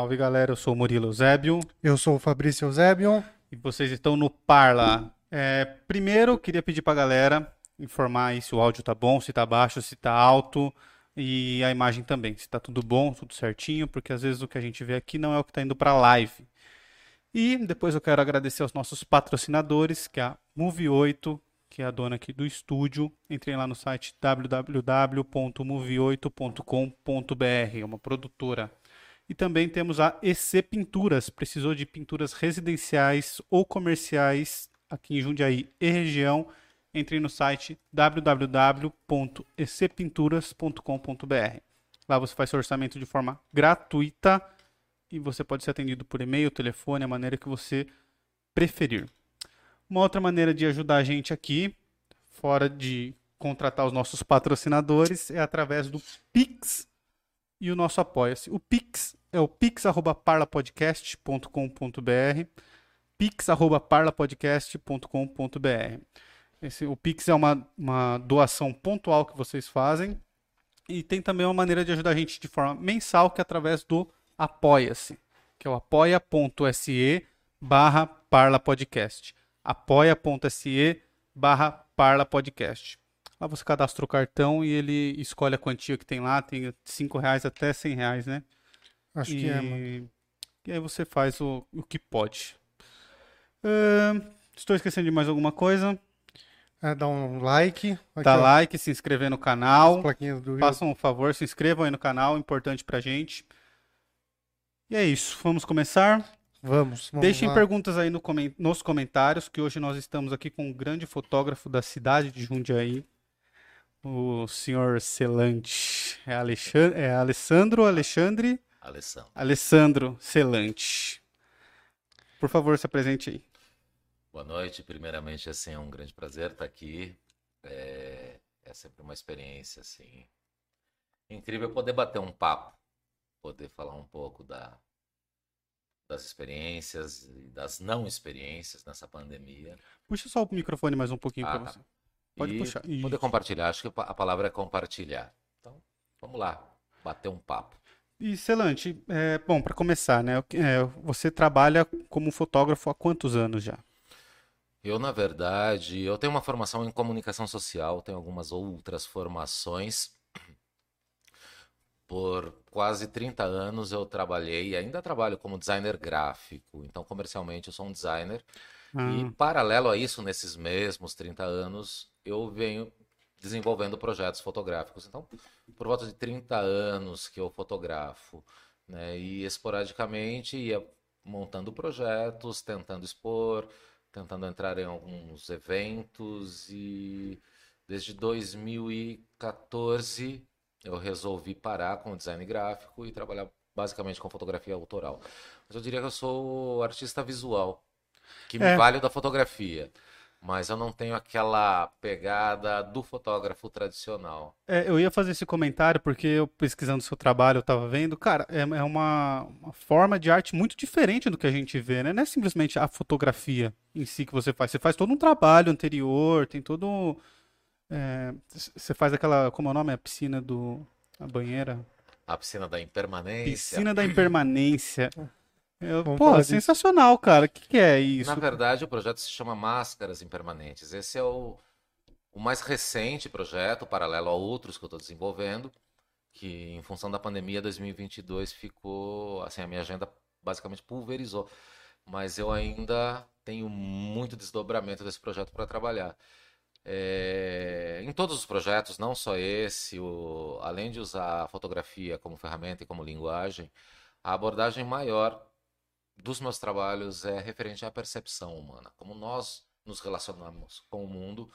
Salve galera, eu sou o Murilo Eusébio Eu sou o Fabrício Eusébio. e vocês estão no Parla. É, primeiro, queria pedir pra galera informar aí se o áudio tá bom, se tá baixo, se tá alto e a imagem também, se tá tudo bom, tudo certinho, porque às vezes o que a gente vê aqui não é o que tá indo pra live. E depois eu quero agradecer aos nossos patrocinadores, que é a Move8, que é a dona aqui do estúdio. Entrem lá no site www.move8.com.br, é uma produtora. E também temos a EC Pinturas. Precisou de pinturas residenciais ou comerciais aqui em Jundiaí e região? Entre no site www.ecpinturas.com.br. Lá você faz seu orçamento de forma gratuita e você pode ser atendido por e-mail, telefone, a maneira que você preferir. Uma outra maneira de ajudar a gente aqui, fora de contratar os nossos patrocinadores, é através do Pix e o nosso Apoia-se. O Pix é o pix@parlapodcast.com.br, pix@parlapodcast.com.br. Esse, o Pix é uma, uma doação pontual que vocês fazem e tem também uma maneira de ajudar a gente de forma mensal, que é através do Apoia-se, que é o apoia.se barra parlapodcast. apoia.se barra parlapodcast. Lá você cadastra o cartão e ele escolhe a quantia que tem lá, tem 5 reais até 100 reais, né? Acho e... que é, mano. E aí você faz o, o que pode. Ahn, estou esquecendo de mais alguma coisa? É, dá um like. Aqui, Dá ó, like, se inscrever no canal. Façam um favor, se inscrevam aí no canal, importante pra gente. E é isso, vamos começar. Vamos, vamos Deixem lá. perguntas aí no nos comentários, que hoje nós estamos aqui com um grande fotógrafo da cidade de Jundiaí, o senhor Celante. É, Alexan- é Alessandro Alexandre Alessandro. Alessandro Celante. Por favor, se apresente aí. Boa noite. Primeiramente, assim, é um grande prazer estar aqui. É, é sempre uma experiência, assim, incrível poder bater um papo, poder falar um pouco da, das experiências e das não experiências nessa pandemia. Puxa só o microfone mais um pouquinho Ah, para tá. você. Pode puxar. Poder Isso. compartilhar. Acho que a palavra é compartilhar. Então, vamos lá, bater um papo. E Celante, é, bom, para começar, né? é, você trabalha como fotógrafo há quantos anos já? Eu, na verdade, eu tenho uma formação em comunicação social, tenho algumas outras formações. Por quase 30 anos eu trabalhei, e ainda trabalho como designer gráfico. Então, comercialmente, eu sou um designer. E Ah, paralelo a isso, nesses mesmos 30 anos, eu venho desenvolvendo projetos fotográficos. Então, por volta de 30 anos que eu fotografo, né? E esporadicamente ia montando projetos, tentando expor, tentando entrar em alguns eventos e desde 2014 eu resolvi parar com o design gráfico e trabalhar basicamente com fotografia autoral. Mas eu diria que eu sou artista visual, que me É. vale da fotografia, mas eu não tenho aquela pegada do fotógrafo tradicional. é, eu ia fazer esse comentário porque eu pesquisando seu trabalho, eu tava vendo, cara, é, é uma, uma forma de arte muito diferente do que a gente vê, né? Não é simplesmente a fotografia em si que você faz, você faz todo um trabalho anterior, tem todo. é, você faz aquela, como é o nome? A piscina do. A banheira? A piscina da impermanência. Piscina da impermanência. Eu, pô, disso. sensacional, cara. O que, que é isso? Na verdade, o projeto se chama Máscaras Impermanentes. Esse é o, o mais recente projeto, paralelo a outros que eu estou desenvolvendo, que em função da pandemia 2022 ficou, assim, a minha agenda basicamente pulverizou. Mas eu ainda tenho muito desdobramento desse projeto para trabalhar. É, em todos os projetos, não só esse, o- além de usar a fotografia como ferramenta e como linguagem, a abordagem maior dos meus trabalhos é referente à percepção humana, como nós nos relacionamos com o mundo,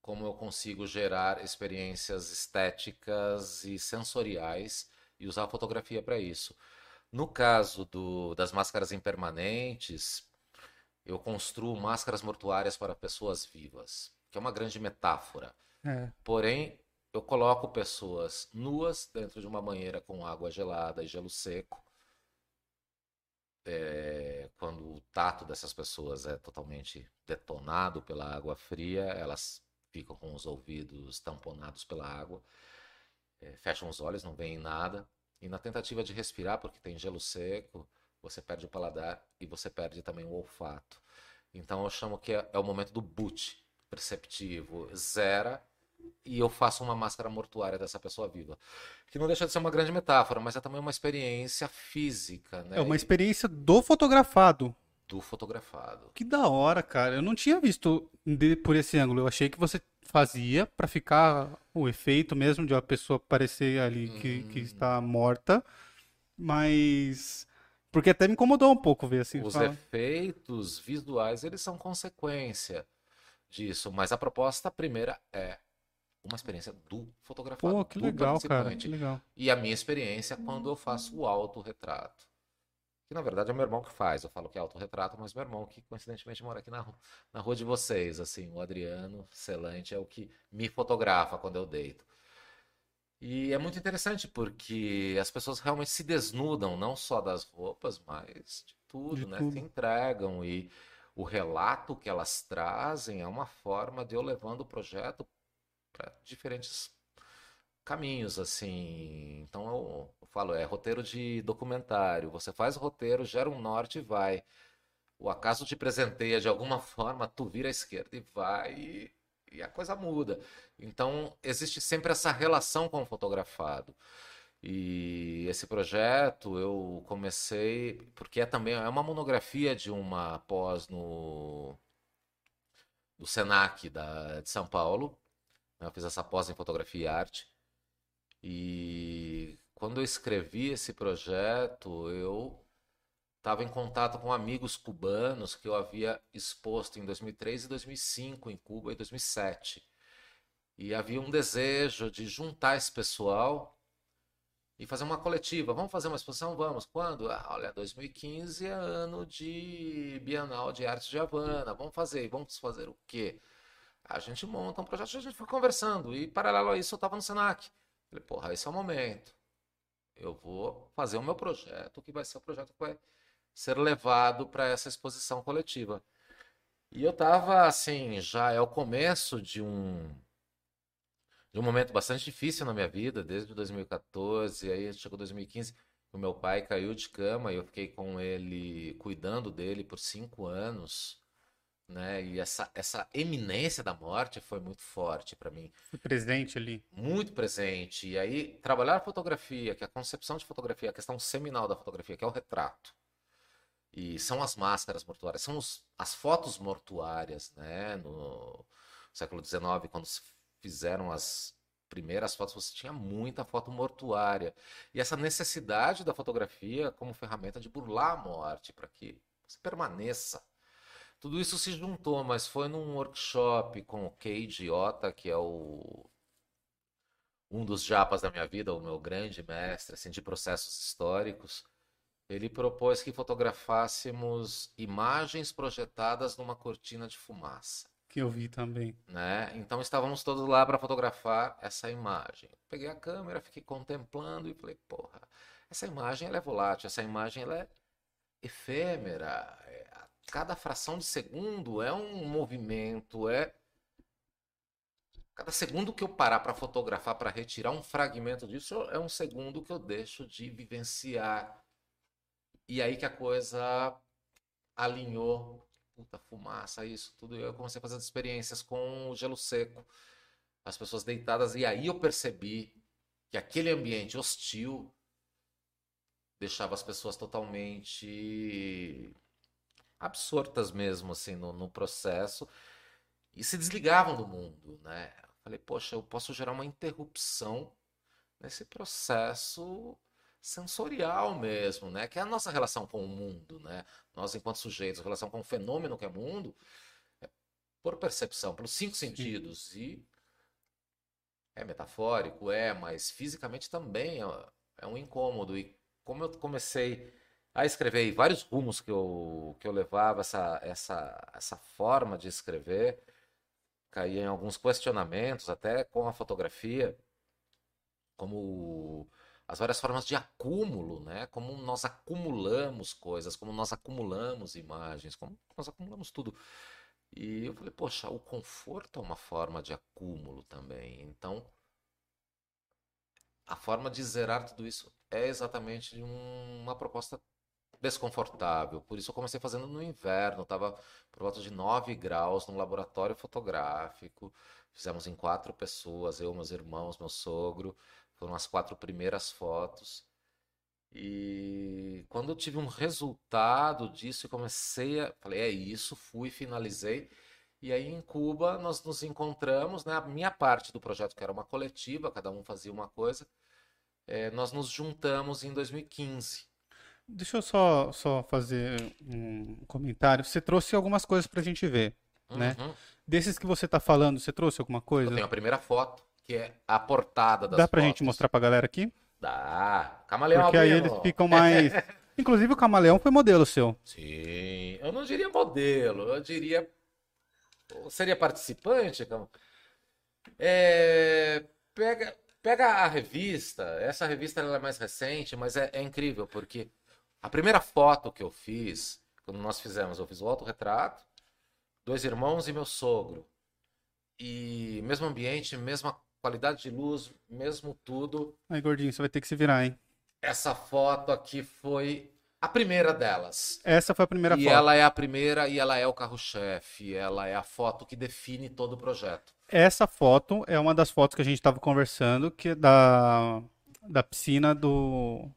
como eu consigo gerar experiências estéticas e sensoriais e usar a fotografia para isso. No caso do- das máscaras impermanentes, eu construo máscaras mortuárias para pessoas vivas, que é uma grande metáfora. É. Porém, eu coloco pessoas nuas dentro de uma banheira com água gelada e gelo seco. É, quando o tato dessas pessoas é totalmente detonado pela água fria, elas ficam com os ouvidos tamponados pela água, é, fecham os olhos, não veem nada. E na tentativa de respirar, porque tem gelo seco, você perde o paladar e você perde também o olfato. Então eu chamo que é, é o momento do boot perceptivo, zera e eu faço uma máscara mortuária dessa pessoa viva. Que não deixa de ser uma grande metáfora, mas é também uma experiência física, né? É uma experiência do fotografado. Do fotografado. Que da hora, cara. Eu não tinha visto de, por esse ângulo. Eu achei que você fazia para ficar o efeito mesmo de uma pessoa parecer ali que, que está morta, mas porque até me incomodou um pouco ver assim. Os fala. efeitos visuais, eles são consequência disso, mas a proposta primeira é uma experiência do fotografado. Pô, que do legal, cara. Que legal. E a minha experiência quando eu faço o autorretrato. Que na verdade é meu irmão que faz. Eu falo que é autorretrato, mas meu irmão que coincidentemente mora aqui na, na rua de vocês. Assim, o Adriano Celante é o que me fotografa quando eu deito. E é muito interessante porque as pessoas realmente se desnudam, não só das roupas, mas de tudo, De né? tudo. Se entregam e o relato que elas trazem é uma forma de eu levando o projeto para diferentes caminhos, assim. Então eu, eu falo, é roteiro de documentário. Você faz o roteiro, gera um norte e vai. O acaso te presenteia de alguma forma, tu vira à esquerda e vai e, e a coisa muda. Então existe sempre essa relação com o fotografado. E esse projeto eu comecei porque é também é uma monografia de uma pós no do Senac da, de São Paulo. Né? Eu fiz essa pós em fotografia e arte. E quando eu escrevi esse projeto, eu estava em contato com amigos cubanos que eu havia exposto em 2003 e 2005 em Cuba e 2007. E havia um desejo de juntar esse pessoal e fazer uma coletiva. Vamos fazer uma exposição? Vamos. Quando? Ah, olha, 2015 é ano de Bienal de Arte de Havana. Vamos fazer. Vamos fazer o quê? A gente monta um projeto, a gente foi conversando. E paralelo a isso, eu estava no Senac. Falei, porra, esse é o momento. Eu vou fazer o meu projeto, que vai ser o projeto que vai ser levado para essa exposição coletiva. E eu estava assim, já é o começo de um de um momento bastante difícil na minha vida, desde 2014, aí chegou 2015, o meu pai caiu de cama e eu fiquei com ele, cuidando dele por cinco anos, né? E essa, essa eminência da morte foi muito forte para mim, Fui presente ali. muito presente. E aí, trabalhar a fotografia, que é a concepção de fotografia, a questão seminal da fotografia, que é o retrato. E são as máscaras mortuárias, são os- as fotos mortuárias, né? No século XIX, quando se fizeram as primeiras fotos, você tinha muita foto mortuária. E essa necessidade da fotografia como ferramenta de burlar a morte, para que você permaneça. Tudo isso se juntou, mas foi num workshop com o Keiji Ota, que é o um dos japas da minha vida, o meu grande mestre assim, de processos históricos. Ele propôs que fotografássemos imagens projetadas numa cortina de fumaça Que eu vi também. né? Então estávamos todos lá para fotografar essa imagem. Peguei a câmera, fiquei contemplando e falei, porra, essa imagem ela é volátil, essa imagem ela é efêmera. Cada fração de segundo é um movimento, é cada segundo que eu parar para fotografar, para retirar um fragmento disso, é um segundo que eu deixo de vivenciar. E aí que a coisa alinhou puta, fumaça, isso, tudo. Eu comecei a fazer as experiências com o gelo seco, as pessoas deitadas, e aí eu percebi que aquele ambiente hostil deixava as pessoas totalmente absortas mesmo, assim, no, no processo, e se desligavam do mundo, né? Eu falei, poxa, eu posso gerar uma interrupção nesse processo sensorial mesmo, né? Que é a nossa relação com o mundo, né? Nós, enquanto sujeitos, a relação com o fenômeno que é o mundo, é por percepção, pelos cinco sentidos. E é metafórico, é, mas fisicamente também é, é um incômodo. E como eu comecei a escrever, e vários rumos que eu, que eu levava, essa, essa, essa forma de escrever, caía em alguns questionamentos, até com a fotografia, como as várias formas de acúmulo, né? Como nós acumulamos coisas, como nós acumulamos imagens, como nós acumulamos tudo. E eu falei, poxa, o conforto é uma forma de acúmulo também. Então, a forma de zerar tudo isso é exatamente um- uma proposta desconfortável. Por isso eu comecei fazendo no inverno, estava por volta de 9 graus num laboratório fotográfico. Fizemos em quatro pessoas, eu, meus irmãos, meu sogro. Foram as quatro primeiras fotos. E quando eu tive um resultado disso, eu comecei a. Falei, é isso, fui, finalizei. E aí em Cuba nós nos encontramos, né? A minha parte do projeto, que era uma coletiva, cada um fazia uma coisa, eh, nós nos juntamos em 2015. Deixa eu só, só fazer um comentário. Você trouxe algumas coisas pra gente ver, né? Uhum. Desses que você tá falando, você trouxe alguma Eu coisa? tenho a primeira foto, que é a portada das Dá pra gente fotos. mostrar pra galera aqui? Dá. Camaleão Porque aí eles ficam mais. Inclusive o camaleão foi modelo seu. Sim, eu não diria modelo, eu diria. Seria participante? É, Pega, pega a revista, essa revista ela é mais recente, mas é, é incrível, porque a primeira foto que eu fiz, quando nós fizemos, eu fiz o autorretrato, dois irmãos e meu sogro. E mesmo ambiente, mesma qualidade de luz, mesmo tudo. Aí, gordinho, você vai ter que se virar, hein? Essa foto aqui foi a primeira delas. Essa foi a primeira e foto. ela é a primeira e ela é o carro-chefe, ela é a foto que define todo o projeto. Essa foto é uma das fotos que a gente estava conversando, que é da, da piscina do,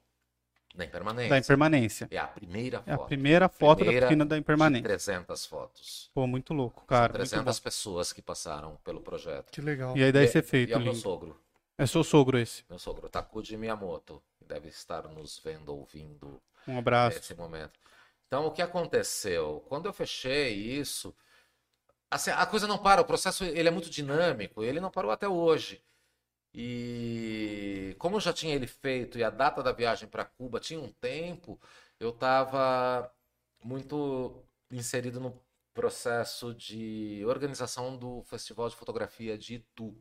Da impermanência. da impermanência. É a primeira É a foto. primeira foto da Primeira piscina da de impermanência. 300 fotos. Pô, muito louco, cara. muito 300 bom. pessoas que passaram pelo projeto. Que legal. E aí deve E- ser feito, E é o meu sogro. É seu sogro esse. Meu sogro, Takuji Miyamoto. Deve estar nos vendo, ouvindo Um abraço. nesse momento. Então, o que aconteceu? Quando eu fechei isso, assim, a coisa não para, o processo ele é muito dinâmico, ele não parou até hoje. E como eu já tinha ele feito e a data da viagem para Cuba tinha um tempo, eu estava muito inserido no processo de organização do Festival de Fotografia de Itu.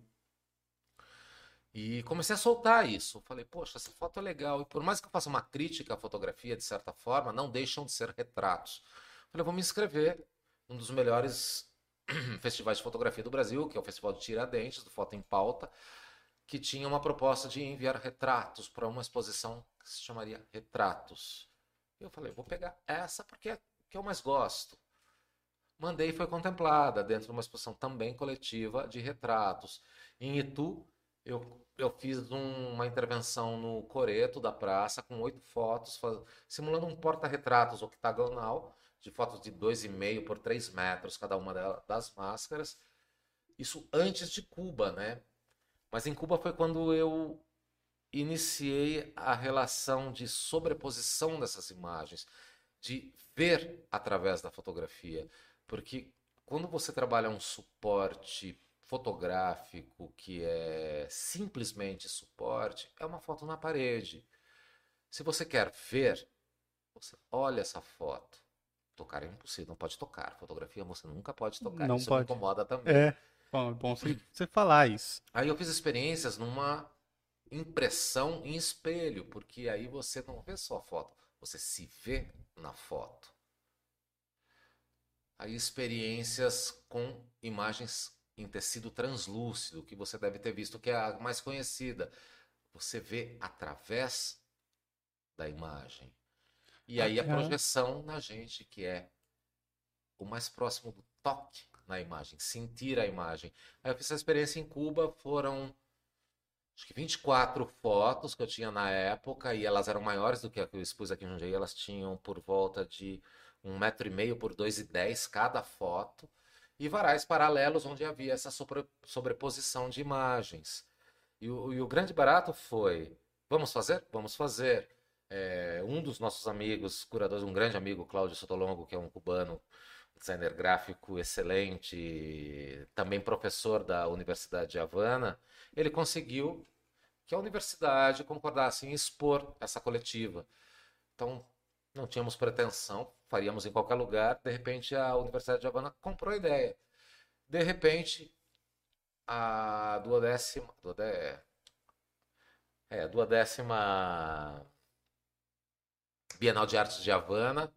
E comecei a soltar isso. Falei, poxa, essa foto é legal. E por mais que eu faça uma crítica à fotografia, de certa forma, não deixam de ser retratos. Falei, vou me inscrever num dos melhores festivais de fotografia do Brasil, que é o Festival de Tiradentes, do Foto em Pauta, que tinha uma proposta de enviar retratos para uma exposição que se chamaria Retratos. Eu falei, vou pegar essa porque é que eu mais gosto. Mandei e foi contemplada dentro de uma exposição também coletiva de retratos. Em Itu, eu, eu fiz um- uma intervenção no coreto da praça com oito fotos, fa- simulando um porta-retratos octagonal, de fotos de 2,5 por 3 metros cada uma da- das máscaras. Isso antes de Cuba, né? Mas em Cuba foi quando eu iniciei a relação de sobreposição dessas imagens, de ver através da fotografia. Porque quando você trabalha um suporte fotográfico que é simplesmente suporte, é uma foto na parede. Se você quer ver, você olha essa foto. Tocar é impossível, não pode tocar. Fotografia você nunca pode tocar. Não Isso pode. me incomoda também. É. Bom, é bom você falar isso. Aí eu fiz experiências numa impressão em espelho, porque aí você não vê só a foto, você se vê na foto. Aí experiências com imagens em tecido translúcido, que você deve ter visto, que é a mais conhecida. Você vê através da imagem. E aí a projeção na gente, que é o mais próximo do toque na imagem, sentir a imagem. Aí eu fiz essa experiência em Cuba, foram acho que 24 fotos que eu tinha na época, e elas eram maiores do que a que eu expus aqui em Jundiaí, elas tinham por volta de um metro e meio por dois e dez cada foto, e varais paralelos onde havia essa sobre- sobreposição de imagens. E o, e o grande barato foi, vamos fazer? Vamos fazer. É, um dos nossos amigos, curadores, um grande amigo, Cláudio Sotolongo, que é um cubano, designer gráfico excelente, também professor da Universidade de Havana, ele conseguiu que a universidade concordasse em expor essa coletiva. Então, não tínhamos pretensão, faríamos em qualquer lugar. De repente, a Universidade de Havana comprou a ideia. De repente, a duodécima, duodé, é, duodécima Bienal de Artes de Havana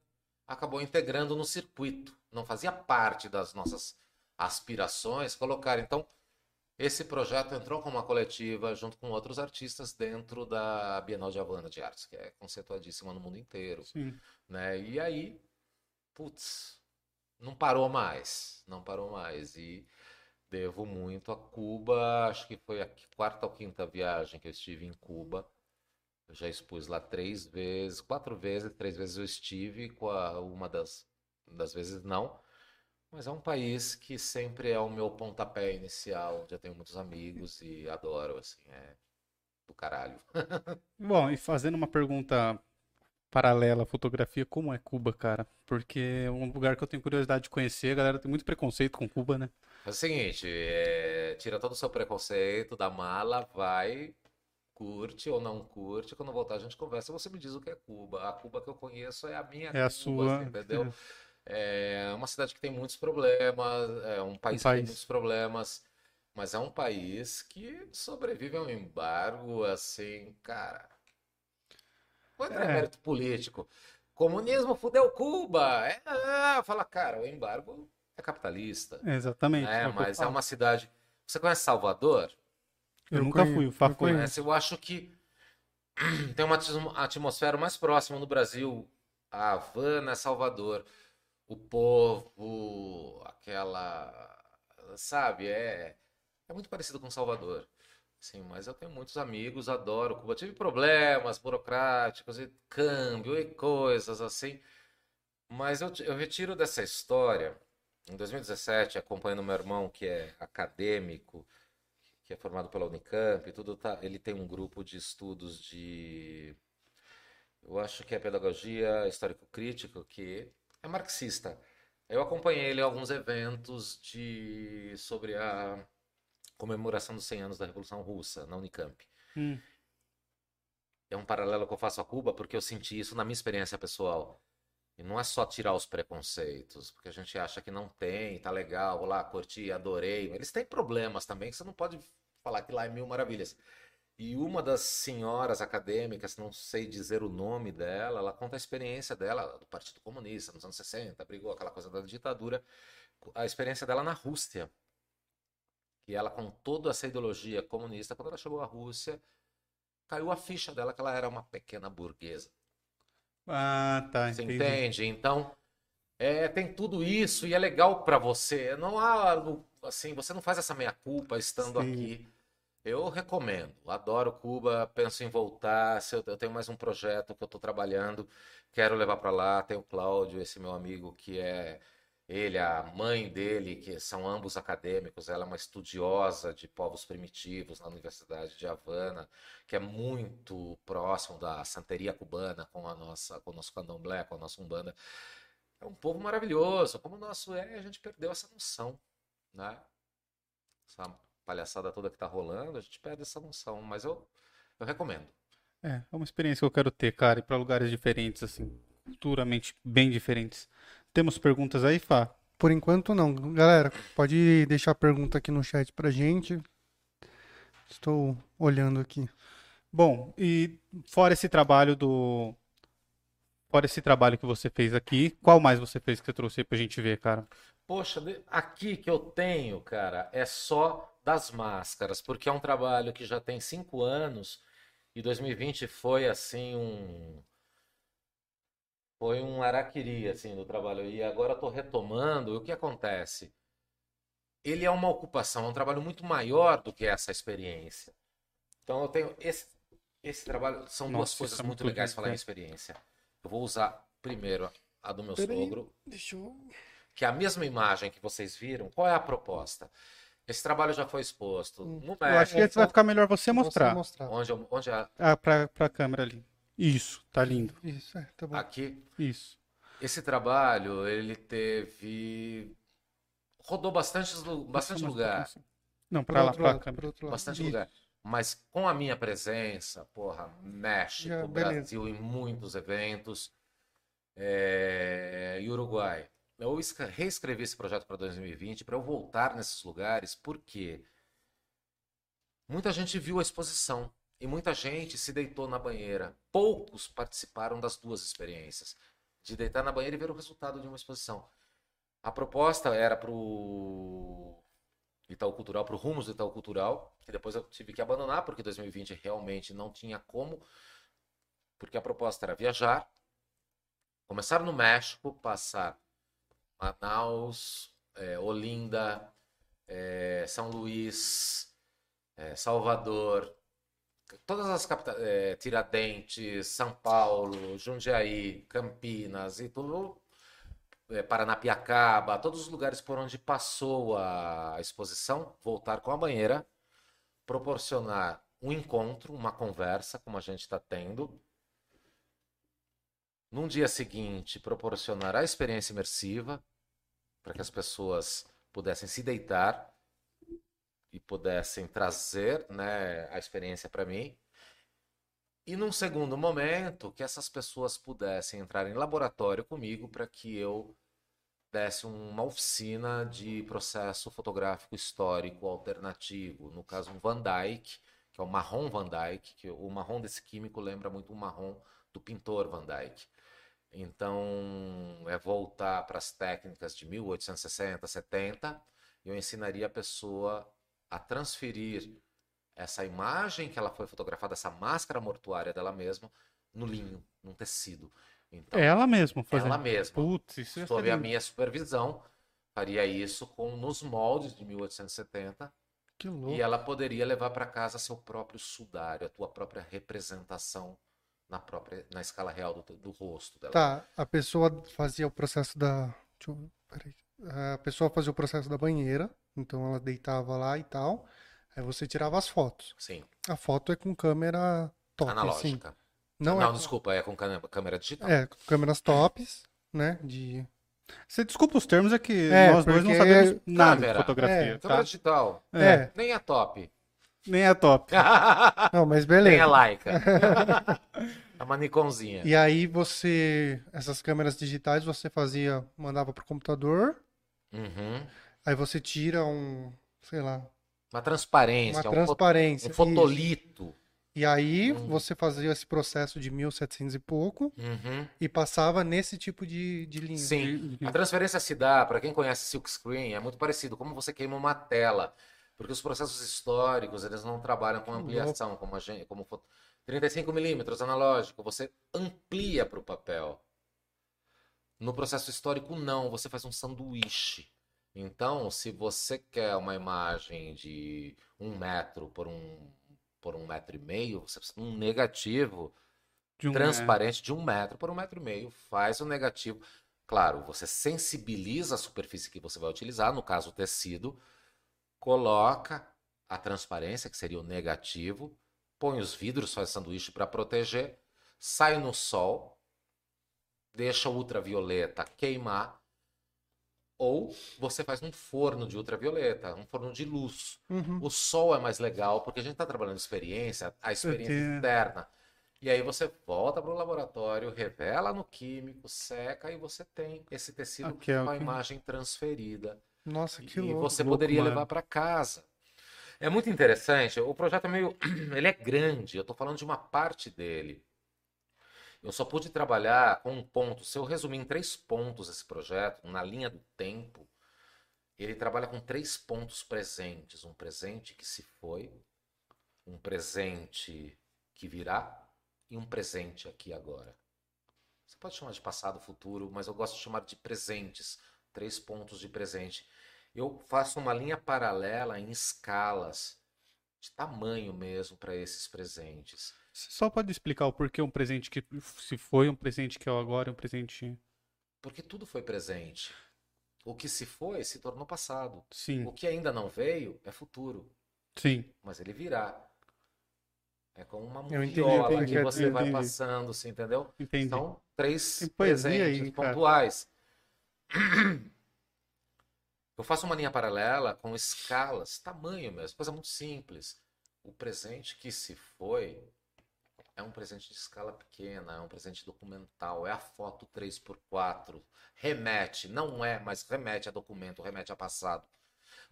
acabou integrando no circuito. Não fazia parte das nossas aspirações colocar. Então, Esse projeto entrou como uma coletiva junto com outros artistas dentro da Bienal de Havana de Artes, que é conceituadíssima no mundo inteiro. Sim. Né? E aí, putz, não parou mais. Não parou mais. E devo muito a Cuba. Acho que foi a quarta ou quinta viagem que eu estive em Cuba. Eu já expus lá três vezes, quatro vezes, três vezes eu estive, com a, uma das, das vezes não. Mas é um país que sempre é o meu pontapé inicial. Já tenho muitos amigos e adoro, assim, é do caralho. Bom, e fazendo uma pergunta paralela à fotografia, como é Cuba, cara? Porque é um lugar que eu tenho curiosidade de conhecer, a galera tem muito preconceito com Cuba, né? É o seguinte, é, tira todo o seu preconceito da mala, vai, curte ou não curte. Quando voltar a gente conversa, você me diz o que é Cuba. A Cuba que eu conheço é a minha É a Cuba, sua. assim, entendeu? É uma cidade que tem muitos problemas, é um país que tem país. muitos problemas, mas é um país que sobrevive a um embargo, assim, cara. Não entra em É. mérito político. Comunismo fudeu Cuba. É, ah, fala, cara, o embargo é capitalista. Exatamente. É, é mas é uma cidade. Você conhece Salvador? Eu, Eu nunca conheço, fui, o Fá eu foi. Conhece? Eu acho que tem uma atmosfera mais próxima no Brasil. A Havana, Salvador. O povo, aquela. Sabe? É, é muito parecido com Salvador. Sim, mas eu tenho muitos amigos, adoro Cuba. Tive problemas burocráticos e câmbio e coisas assim. Mas eu, eu retiro dessa história. Em 2017, acompanhando meu irmão, que é acadêmico, que é formado pela Unicamp, tudo tá, ele tem um grupo de estudos de, eu acho que é pedagogia histórico-crítico, que é marxista. Eu acompanhei ele em alguns eventos de sobre a comemoração dos 100 anos da Revolução Russa na Unicamp. Hum, É um paralelo que eu faço a Cuba porque eu senti isso na minha experiência pessoal. E não é só tirar os preconceitos, porque a gente acha que não tem, tá legal, vou lá, curti, adorei. Eles têm problemas também, que você não pode falar que lá é mil maravilhas. E uma das senhoras acadêmicas, não sei dizer o nome dela, ela conta a experiência dela do Partido Comunista nos anos 60, brigou aquela coisa da ditadura, a experiência dela na Rússia. E ela, com toda essa ideologia comunista, quando ela chegou à Rússia, caiu a ficha dela que ela era uma pequena burguesa. Ah, tá, Você entendi. entende? Então, é, tem tudo isso e é legal pra você. Não há algo assim, você não faz essa meia-culpa estando Sim. aqui. Eu recomendo, adoro Cuba, penso em voltar. Se eu, eu tenho mais um projeto que eu estou trabalhando, quero levar para lá. Tem o Cláudio, esse meu amigo que é ele, a mãe dele, que são ambos acadêmicos. Ela é uma estudiosa de povos primitivos na Universidade de Havana, que é muito próximo da santeria cubana com a nossa, com o nosso candomblé, com a nossa umbanda. É um povo maravilhoso. Como o nosso é, a gente perdeu essa noção, né? Palhaçada toda que tá rolando, a gente perde essa noção, mas eu, eu recomendo. É, é uma experiência que eu quero ter, cara, ir pra lugares diferentes, assim, culturalmente bem diferentes. Temos perguntas aí, Fá? Por enquanto não. Galera, pode deixar a pergunta aqui no chat pra gente. Estou olhando aqui. Bom, e fora esse trabalho do. Fora esse trabalho que você fez aqui, qual mais você fez que você trouxe aí pra gente ver, cara? Poxa, aqui que eu tenho, cara, é só das máscaras, porque é um trabalho que já tem cinco anos e 2020 foi assim um. Foi um araquiri, assim, do trabalho. E agora eu tô retomando. E o que acontece? Ele é uma ocupação, é um trabalho muito maior do que essa experiência. Então eu tenho esse, esse trabalho. São duas Nossa, coisas isso é muito muito legais falar em cara. experiência. Eu vou usar primeiro a do meu Peraí. sogro, Deixa eu. Que é a mesma imagem que vocês viram, qual é a proposta? Esse trabalho já foi exposto Hum, no Eu acho que vai ficar melhor você mostrar. mostrar. onde, onde a- Ah, pra, pra câmera ali. Isso, tá lindo. Isso, é, tá bom. aqui, Isso. esse trabalho, ele teve, rodou bastante, bastante Isso, lugar, assim. Não, Pro pra lá, pra lado, câmera. pro outro lado. bastante Isso. lugar, mas com a minha presença, porra, México, Já. Brasil em muitos eventos, é, e Uruguai. Eu escre- reescrevi esse projeto para 2020 para eu voltar nesses lugares, porque muita gente viu a exposição e muita gente se deitou na banheira. Poucos participaram das duas experiências, de deitar na banheira e ver o resultado de uma exposição. A proposta era para o Itaú Cultural para o Rumos do Itaú Cultural, que depois eu tive que abandonar, porque 2020 realmente não tinha como, porque a proposta era viajar, começar no México, passar Manaus, é, Olinda, é, São Luís, é, Salvador, todas as capitais, é, Tiradentes, São Paulo, Jundiaí, Campinas e tudo, é, Paranapiacaba, todos os lugares por onde passou a exposição, voltar com a banheira, proporcionar um encontro, uma conversa, como a gente está tendo. Num dia seguinte, proporcionar a experiência imersiva, para que as pessoas pudessem se deitar e pudessem trazer né, a experiência para mim. E num segundo momento, que essas pessoas pudessem entrar em laboratório comigo para que eu desse uma oficina de processo fotográfico histórico alternativo. No caso, um Van Dyck, que é o marrom Van Dyck, que o marrom desse químico lembra muito o marrom do pintor Van Dyck. Então, é voltar para as técnicas de 1860, 70, e eu ensinaria a pessoa a transferir essa imagem que ela foi fotografada, essa máscara mortuária dela mesma, no linho, num tecido. Então, ela mesma fazendo. Ela mesma. Putz, isso Sob a minha supervisão, faria isso com nos moldes de 1870. Que louco. E ela poderia levar para casa seu próprio sudário, a tua própria representação na própria na escala real do, do rosto dela. Tá, a pessoa fazia o processo da. Deixa eu... Peraí. A pessoa fazia o processo da banheira, então ela deitava lá e tal. Aí você tirava as fotos. Sim. A foto é com câmera top. Assim. Analógica. Não, Não, é. desculpa, é com câmera câmera digital. É, com câmeras tops, né? De. Você desculpa os termos, é que É, nós dois não sabemos nada Câmera. de fotografia. É, Câmera tá? digital. É. Nem é top. Nem é top. Não, mas Nem é beleza. Leica. é uma Nikonzinha. E aí você. Essas câmeras digitais você fazia. Mandava pro computador. Uhum. Aí você tira um. Sei lá. Uma transparência, Uma um, fo- transparência. um isso. fotolito. E aí Hum. você fazia esse processo de 1700 e pouco Uhum. e passava nesse tipo de, de linha. Sim. A transferência se dá, para quem conhece silkscreen, é muito parecido, como você queima uma tela. Porque os processos históricos, eles não trabalham com ampliação, como a gente, como fo- 35 milímetros analógico, você amplia para o papel. No processo histórico, não, você faz um sanduíche. Então, se você quer uma imagem de um metro por um, por um metro e meio, você precisa de um negativo De um, transparente de um metro por um metro e meio, faz o negativo. Claro, você sensibiliza a superfície que você vai utilizar, no caso o tecido, coloca a transparência, que seria o negativo, põe os vidros, faz sanduíche para proteger, sai no sol, deixa o ultravioleta queimar, ou você faz um forno de ultravioleta, um forno de luz. Uhum. O sol é mais legal porque a gente está trabalhando experiência, a experiência Porque- interna. E aí você volta para o laboratório, revela no químico, seca e você tem esse tecido Ok, com a imagem transferida. Nossa, que e louco. você louco, poderia mano. levar para casa. É muito interessante. O projeto é meio, ele é grande. Eu estou falando de uma parte dele. Eu só pude trabalhar com um ponto. Se eu resumir em três pontos esse projeto, na linha do tempo, ele trabalha com três pontos presentes: um presente que se foi, um presente que virá e um presente aqui e agora. Você pode chamar de passado, futuro, mas eu gosto de chamar de presentes, três pontos de presente. Eu faço uma linha paralela em escalas de tamanho mesmo para esses presentes. Você só pode explicar o porquê um presente que se foi, um presente que é o agora, um presente. Porque tudo foi presente. O que se foi se tornou passado. Sim, O que ainda não veio é futuro, sim. mas ele virá. É como uma entendi moviola o que você vai entendi. passando, você entendeu? Entendi. São três presentes aí, cara. Eu faço uma linha paralela com escalas, tamanho mesmo, coisa muito simples. O presente que se foi é um presente de escala pequena, é um presente documental, é a foto 3x4. Remete, não é, mas remete a documento, remete a passado.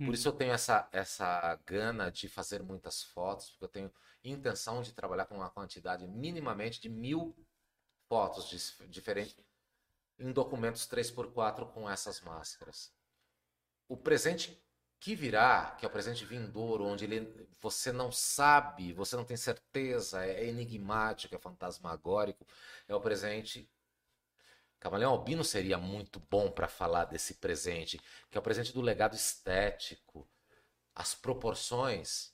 Por Hum. isso eu tenho essa, essa gana de fazer muitas fotos, porque eu tenho intenção de trabalhar com uma quantidade minimamente de mil fotos diferentes em documentos 3x4 com essas máscaras. O presente que virá, que é o presente vindouro, onde ele, você não sabe, você não tem certeza, é enigmático, é fantasmagórico, é o presente. Camaleão Albino seria muito bom para falar desse presente, que é o presente do legado estético. As proporções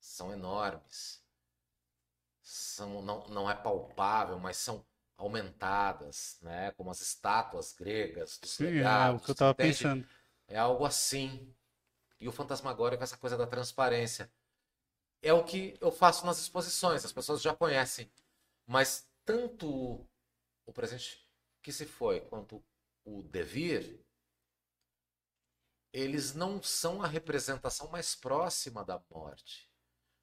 são enormes. São, não, não é palpável, mas são aumentadas, né? como as estátuas gregas dos Sim, legados. é o que eu tava entende? pensando. É algo assim. E o fantasmagórico, essa coisa da transparência. É o que eu faço nas exposições, as pessoas já conhecem. Mas tanto o presente que se foi quanto o devir, eles não são a representação mais próxima da morte.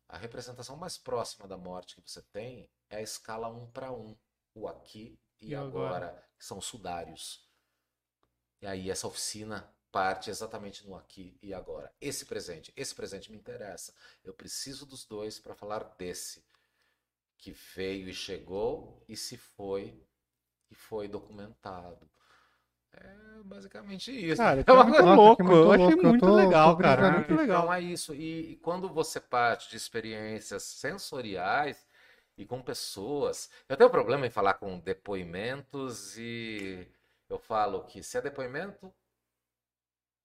A representação mais próxima da morte que você tem é a escala um para um, o aqui e, E agora? agora, que são os sudários. E aí essa oficina parte exatamente no aqui e agora. Esse presente, esse presente me interessa. Eu preciso dos dois para falar desse que veio e chegou e se foi e foi documentado. É basicamente isso. Cara, É uma muito coisa- muito eu achei louco, muito tô- legal, tô cara. Muito legal. Então é isso. E, e quando você parte de experiências sensoriais e com pessoas. Eu tenho problema em falar com depoimentos e eu falo que se é depoimento,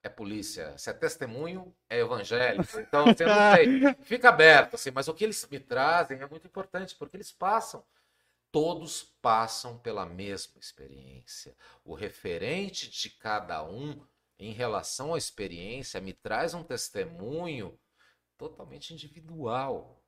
é polícia. Se é testemunho, é evangélico. Então, assim, eu não sei. Fica aberto, assim, mas o que eles me trazem é muito importante, porque eles passam. Todos passam pela mesma experiência. O referente de cada um em relação à experiência me traz um testemunho totalmente individual.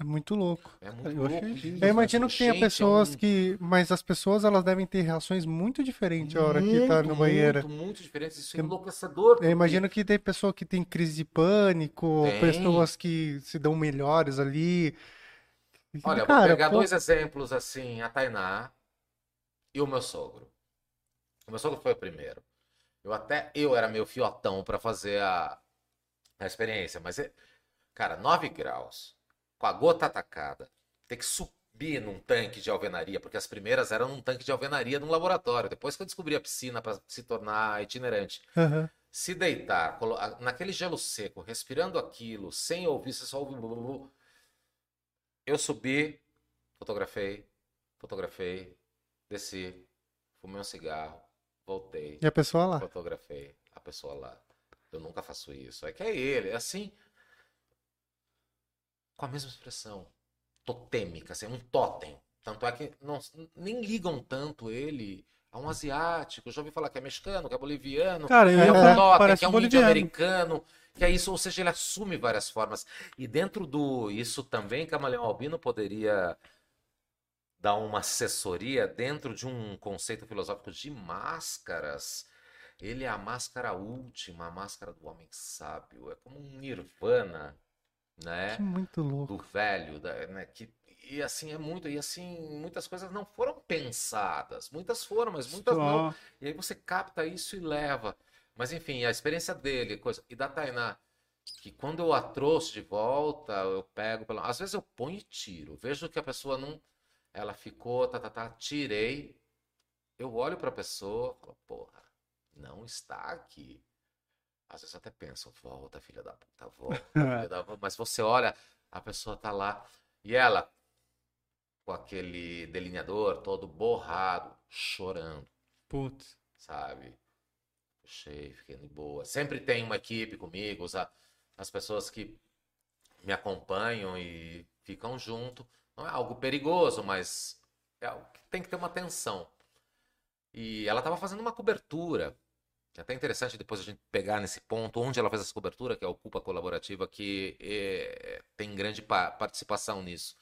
É muito louco. É muito Eu achei louco isso. Eu imagino que tenha é pessoas um- que. Mas as pessoas elas devem ter reações muito diferentes a hora que tá Muito, no banheiro. Muito, muito diferente. Isso é enlouquecedor. Eu imagino que tem pessoa que tem crise de pânico, Tem. pessoas que se dão melhores ali. Olha, cara, vou pegar pô, dois exemplos assim, a Tainá e o meu sogro. O meu sogro foi o primeiro. Eu até eu era meio fiotão para fazer a, a experiência, mas é- cara, 9 graus, com a gota atacada, ter que subir num tanque de alvenaria, porque as primeiras eram num tanque de alvenaria num laboratório. Depois que eu descobri a piscina para se tornar itinerante, aham. se deitar naquele gelo seco, respirando aquilo, sem ouvir, você só ouve. Eu subi, fotografei, fotografei, desci, fumei um cigarro, voltei, E a pessoa lá. fotografei a pessoa lá. Eu nunca faço isso. É que é ele, é assim, com a mesma expressão, totêmica, assim, um totem. Tanto é que não, nem ligam tanto ele a um asiático. Eu já ouvi falar que é mexicano, que é boliviano, Cara, que é ia um É, totem, que é um boliviano. americano, que é isso, ou seja, ele assume várias formas. E dentro do isso também, Camaleão Albino poderia dar uma assessoria dentro de um conceito filosófico de máscaras. Ele é a máscara última, a máscara do homem sábio. É como um nirvana, né? Que muito louco. do velho, da- né, que, e assim é muito, e assim, muitas coisas não foram pensadas, muitas foram, mas muitas não. Só- E aí você capta isso e leva. Mas enfim, a experiência dele, coisa. E da Tainá, que quando eu a trouxe de volta, eu pego pela. Às vezes eu ponho e tiro. Vejo que a pessoa não. Ela ficou, tá, tá, tá, tirei. Eu olho pra pessoa, falo, porra, não está aqui. Às vezes até penso, volta, filha da puta, volta, filha da... Mas você olha, a pessoa tá lá. E ela, com aquele delineador todo borrado, chorando Putz. sabe? Puxei, fiquei de boa. Sempre tem uma equipe comigo, os as pessoas que me acompanham e ficam junto. Não é algo perigoso, mas é algo que tem que ter uma atenção. E ela estava fazendo uma cobertura. É até interessante depois a gente pegar nesse ponto onde ela fez essa cobertura, que é a Ocupa Colaborativa, que é, tem grande pa- participação nisso.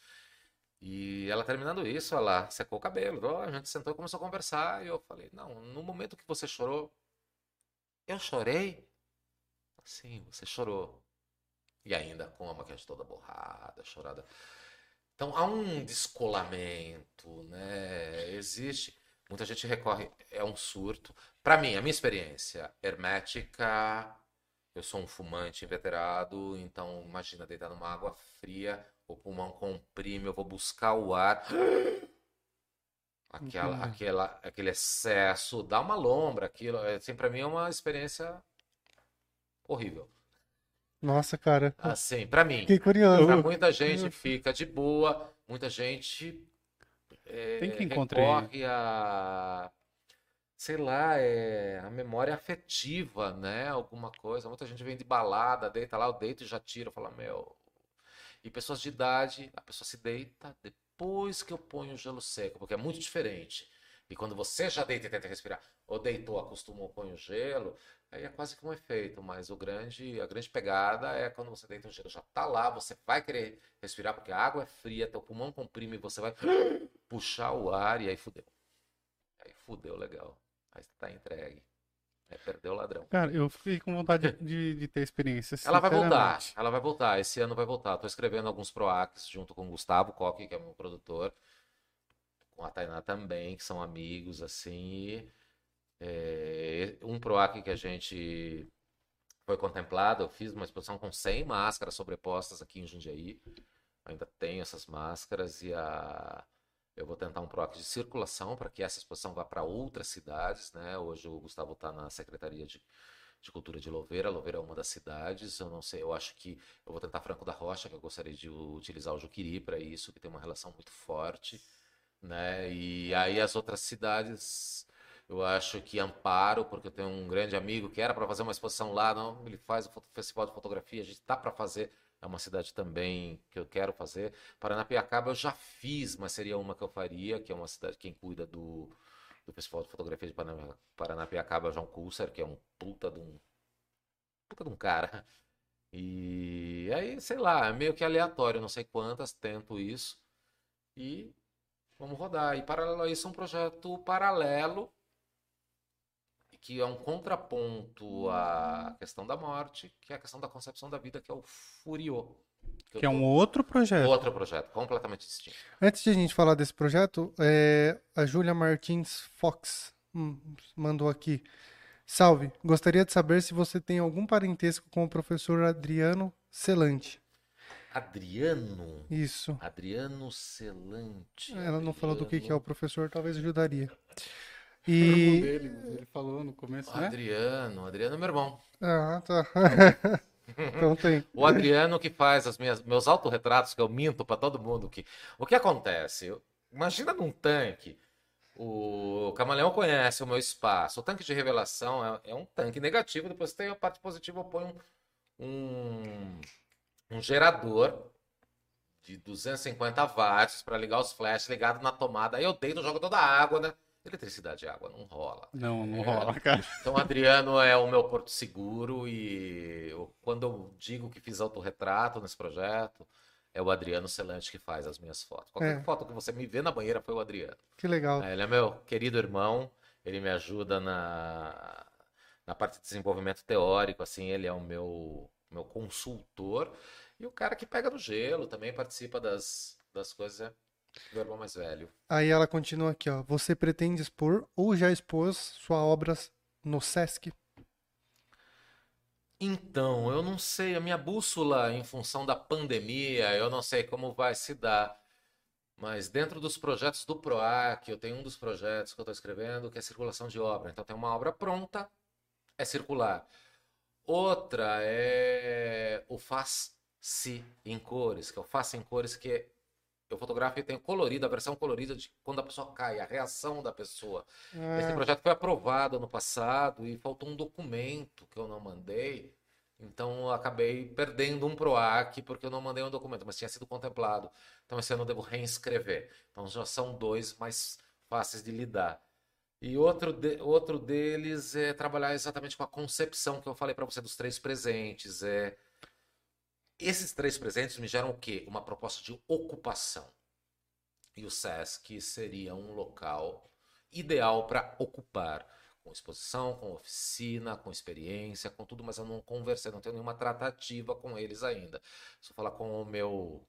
E ela terminando isso, ela secou o cabelo, a gente sentou e começou a conversar, e eu falei, não, no momento que você chorou, eu chorei? Sim, você chorou. E ainda com a maquiagem toda borrada, chorada. Então há um descolamento, né? Existe. Muita gente recorre, é um surto. Para mim, a minha experiência hermética, eu sou um fumante inveterado, então imagina deitar numa água fria, o pulmão comprime, eu vou buscar o ar. Aquela, Entendi. aquela, aquele excesso, dá uma lombra, aquilo, assim, para mim é uma experiência horrível. Nossa, cara. Assim, pra mim. Fiquei curioso. Pra muita gente fica de boa, muita gente é, Tem que encontrar recorre a, sei lá, é, a memória afetiva, né? Alguma coisa. Muita gente vem de balada, deita lá, eu deito e já tiro, fala, meu. E pessoas de idade, a pessoa se deita depois que eu ponho o gelo seco, porque é muito diferente. E quando você já deita e tenta respirar, ou deitou, acostumou com o gelo, aí é quase que um efeito. Mas o grande, a grande pegada é quando você deita o gelo, já tá lá, você vai querer respirar, porque a água é fria, teu pulmão comprime, e você vai puxar o ar e aí fudeu. Aí fudeu legal. Aí tá entregue. Aí perdeu o ladrão. Cara, eu fiquei com vontade de, de ter experiência. Ela vai voltar, ela vai voltar. Esse ano vai voltar. Tô escrevendo alguns PROACs junto com o Gustavo Coque, que é meu produtor, com a Tainá também, que são amigos, assim. É, um PROAC que a gente foi contemplado, eu fiz uma exposição com 100 máscaras sobrepostas aqui em Jundiaí. Ainda tenho essas máscaras e a eu vou tentar um PROAC de circulação para que essa exposição vá para outras cidades, né? Hoje o Gustavo está na Secretaria de, de Cultura de Louveira. Louveira é uma das cidades. Eu não sei, eu acho que eu vou tentar Franco da Rocha, que eu gostaria de utilizar o Juquiri para isso, que tem uma relação muito forte, né? E aí as outras cidades, eu acho que Amparo, porque eu tenho um grande amigo que era para fazer uma exposição lá, não, ele faz o festival de fotografia, a gente tá para fazer é uma cidade também que eu quero fazer. Paranapiacaba eu já fiz, mas seria uma que eu faria, que é uma cidade, quem cuida do, do Festival de Fotografia de Parana- Paranapiacaba João Coulser, que é um puta de um, puta de um cara. E aí, sei lá, é meio que aleatório, não sei quantas, tento isso. E vamos rodar. E paralelo a isso, um projeto paralelo, que é um contraponto à questão da morte, que é a questão da concepção da vida, que é o Furiô. eu Que é um tô- outro projeto. Outro projeto, completamente distinto. Antes de a gente falar desse projeto, é, a Júlia Martins Fox hum, mandou aqui. Salve, gostaria de saber se você tem algum parentesco com o professor Adriano Celante. Adriano. Isso. Adriano Celante. Ela não falou do que, que é o Adriano- professor, talvez ajudaria. O irmão E. dele, ele falou no começo, né? Adriano, Adriano é meu irmão. Ah, tá. Então tem. O Adriano que faz as minhas, meus autorretratos, que eu minto pra todo mundo. Que, o que acontece? Imagina num tanque. O Camaleão conhece o meu espaço. O tanque de revelação é, é um tanque negativo. Depois tem a parte positiva, eu ponho um, um, um gerador de 250 watts para ligar os flashes ligado na tomada. Aí eu deito, jogo toda a água, né? Eletricidade e água não rola. Não, não É. rola, cara. Então, o Adriano é o meu porto seguro e eu- quando eu digo que fiz autorretrato nesse projeto, é o Adriano Celante que faz as minhas fotos. Qualquer É. foto que você me vê na banheira foi o Adriano. Que legal. Ele é meu querido irmão, ele me ajuda na, na parte de desenvolvimento teórico, assim, ele é o meu, meu consultor. E o cara que pega no gelo também participa das, das coisas, é meu irmão mais velho. Aí ela continua aqui, ó. Você pretende expor ou já expôs sua obra no Sesc? Então, eu não sei, a minha bússola em função da pandemia, eu não sei como vai se dar. Mas dentro dos projetos do PROAC, eu tenho um dos projetos que eu estou escrevendo que é circulação de obra. Então tem uma obra pronta, é circular. Outra é o Faz-se em cores, que é o Faz-se em cores, que eu fotografo e tenho colorido, a versão colorida de quando a pessoa cai, a reação da pessoa. Esse Ah, projeto foi aprovado ano passado e faltou um documento que eu não mandei. Então eu acabei perdendo um PROAC porque eu não mandei um documento, mas tinha sido contemplado. Então esse ano eu devo reescrever. Então já são dois mais fáceis de lidar. E outro, de- outro deles é trabalhar exatamente com a concepção que eu falei para você dos três presentes. É... Esses três presentes me geram o quê? Uma proposta de ocupação. E o SESC seria um local ideal para ocupar, com exposição, com oficina, com experiência, com tudo, mas eu não conversei, não tenho nenhuma tratativa com eles ainda. Se eu falar com o meu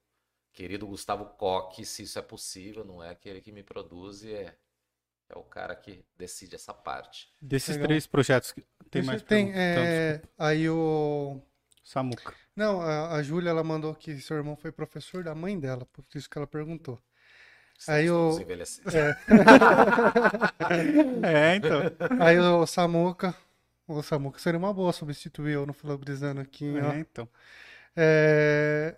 querido Gustavo Coque, se isso é possível, não é aquele que me produz, é, é o cara que decide essa parte. Desses Legal. três projetos, que- tem deixa- mais tem, é, aí o Samuca. Não, a, a Júlia ela mandou que seu irmão foi professor da mãe dela, por isso que ela perguntou. Aí Estamos o- envelhecidos. É, então. Aí o Samuca, O Samuca seria uma boa substituir eu no Filabrizando aqui, ó. É, então. É...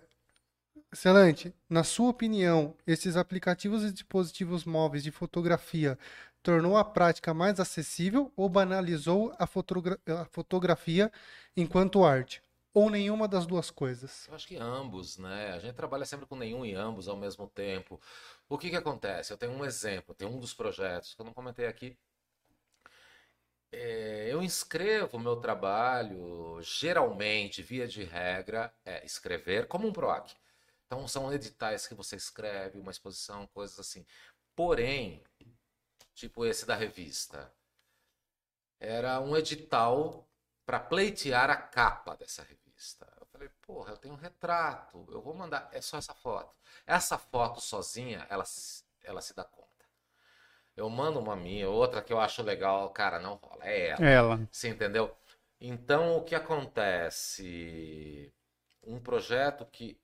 Excelente. Na sua opinião, esses aplicativos e dispositivos móveis de fotografia tornou a prática mais acessível ou banalizou a, fotogra- a fotografia enquanto arte? Ou nenhuma das duas coisas? Eu acho que ambos, né? A gente trabalha sempre com nenhum e ambos ao mesmo tempo. O que que acontece? Eu tenho um exemplo, tem um dos projetos que eu não comentei aqui. É, eu inscrevo o meu trabalho, geralmente, via de regra, é escrever como um PROAC. Então, são editais que você escreve, uma exposição, coisas assim. Porém, tipo esse da revista, era um edital para pleitear a capa dessa revista. Eu falei, porra, eu tenho um retrato, eu vou mandar, é só essa foto. Essa foto sozinha, ela, se- ela se dá conta. Eu mando uma minha, outra que eu acho legal, cara, não rola, é ela. Ela. Você entendeu? Então, o que acontece? Um projeto que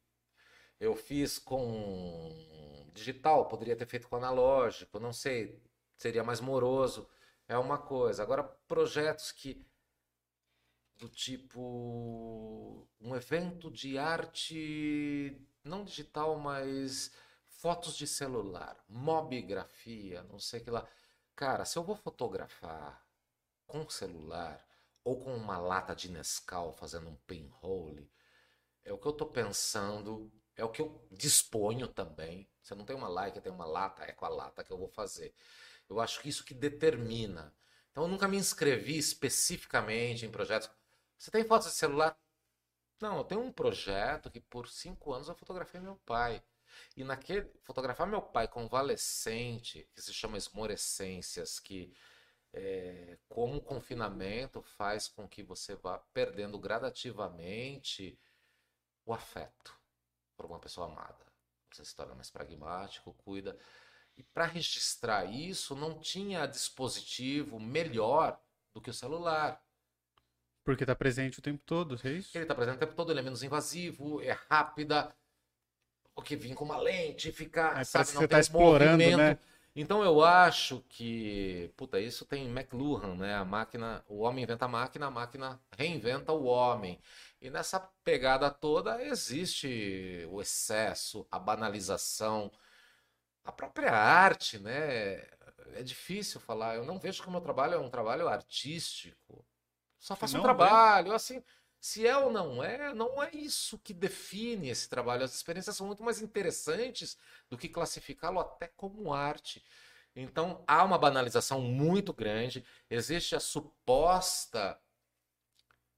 eu fiz com digital, poderia ter feito com analógico, não sei, seria mais moroso, é uma coisa. Agora, projetos que do tipo um evento de arte não digital, mas fotos de celular, mobigrafia, não sei que lá. Cara, se eu vou fotografar com celular ou com uma lata de Nescau fazendo um pinhole, é o que eu tô pensando, é o que eu disponho também. Você não tem uma like, tem uma lata, é com a lata que eu vou fazer. Eu acho que isso que determina. Então eu nunca me inscrevi especificamente em projetos. Você tem fotos de celular? Não, eu tenho um projeto que por cinco anos eu fotografei meu pai. E naquele fotografar meu pai convalescente, que se chama esmorecências, que é, como o confinamento faz com que você vá perdendo gradativamente o afeto por uma pessoa amada. Você se torna mais pragmático, cuida. E para registrar isso, não tinha dispositivo melhor do que o celular. Porque tá presente o tempo todo, é isso? Ele está presente o tempo todo, ele é menos invasivo, é rápida. O que vir com uma lente, ficar, É, sabe, parece que não você tem tá explorando, movimento. né? Então eu acho que, puta, isso tem McLuhan, né? A máquina, o homem inventa a máquina, a máquina reinventa o homem. E nessa pegada toda existe o excesso, a banalização, a própria arte, né? É difícil falar. Eu não vejo que o meu trabalho é um trabalho artístico. Só faço um trabalho, assim. Se é ou não é, não é isso que define esse trabalho. As experiências são muito mais interessantes do que classificá-lo até como arte. Então, há uma banalização muito grande. Existe a suposta.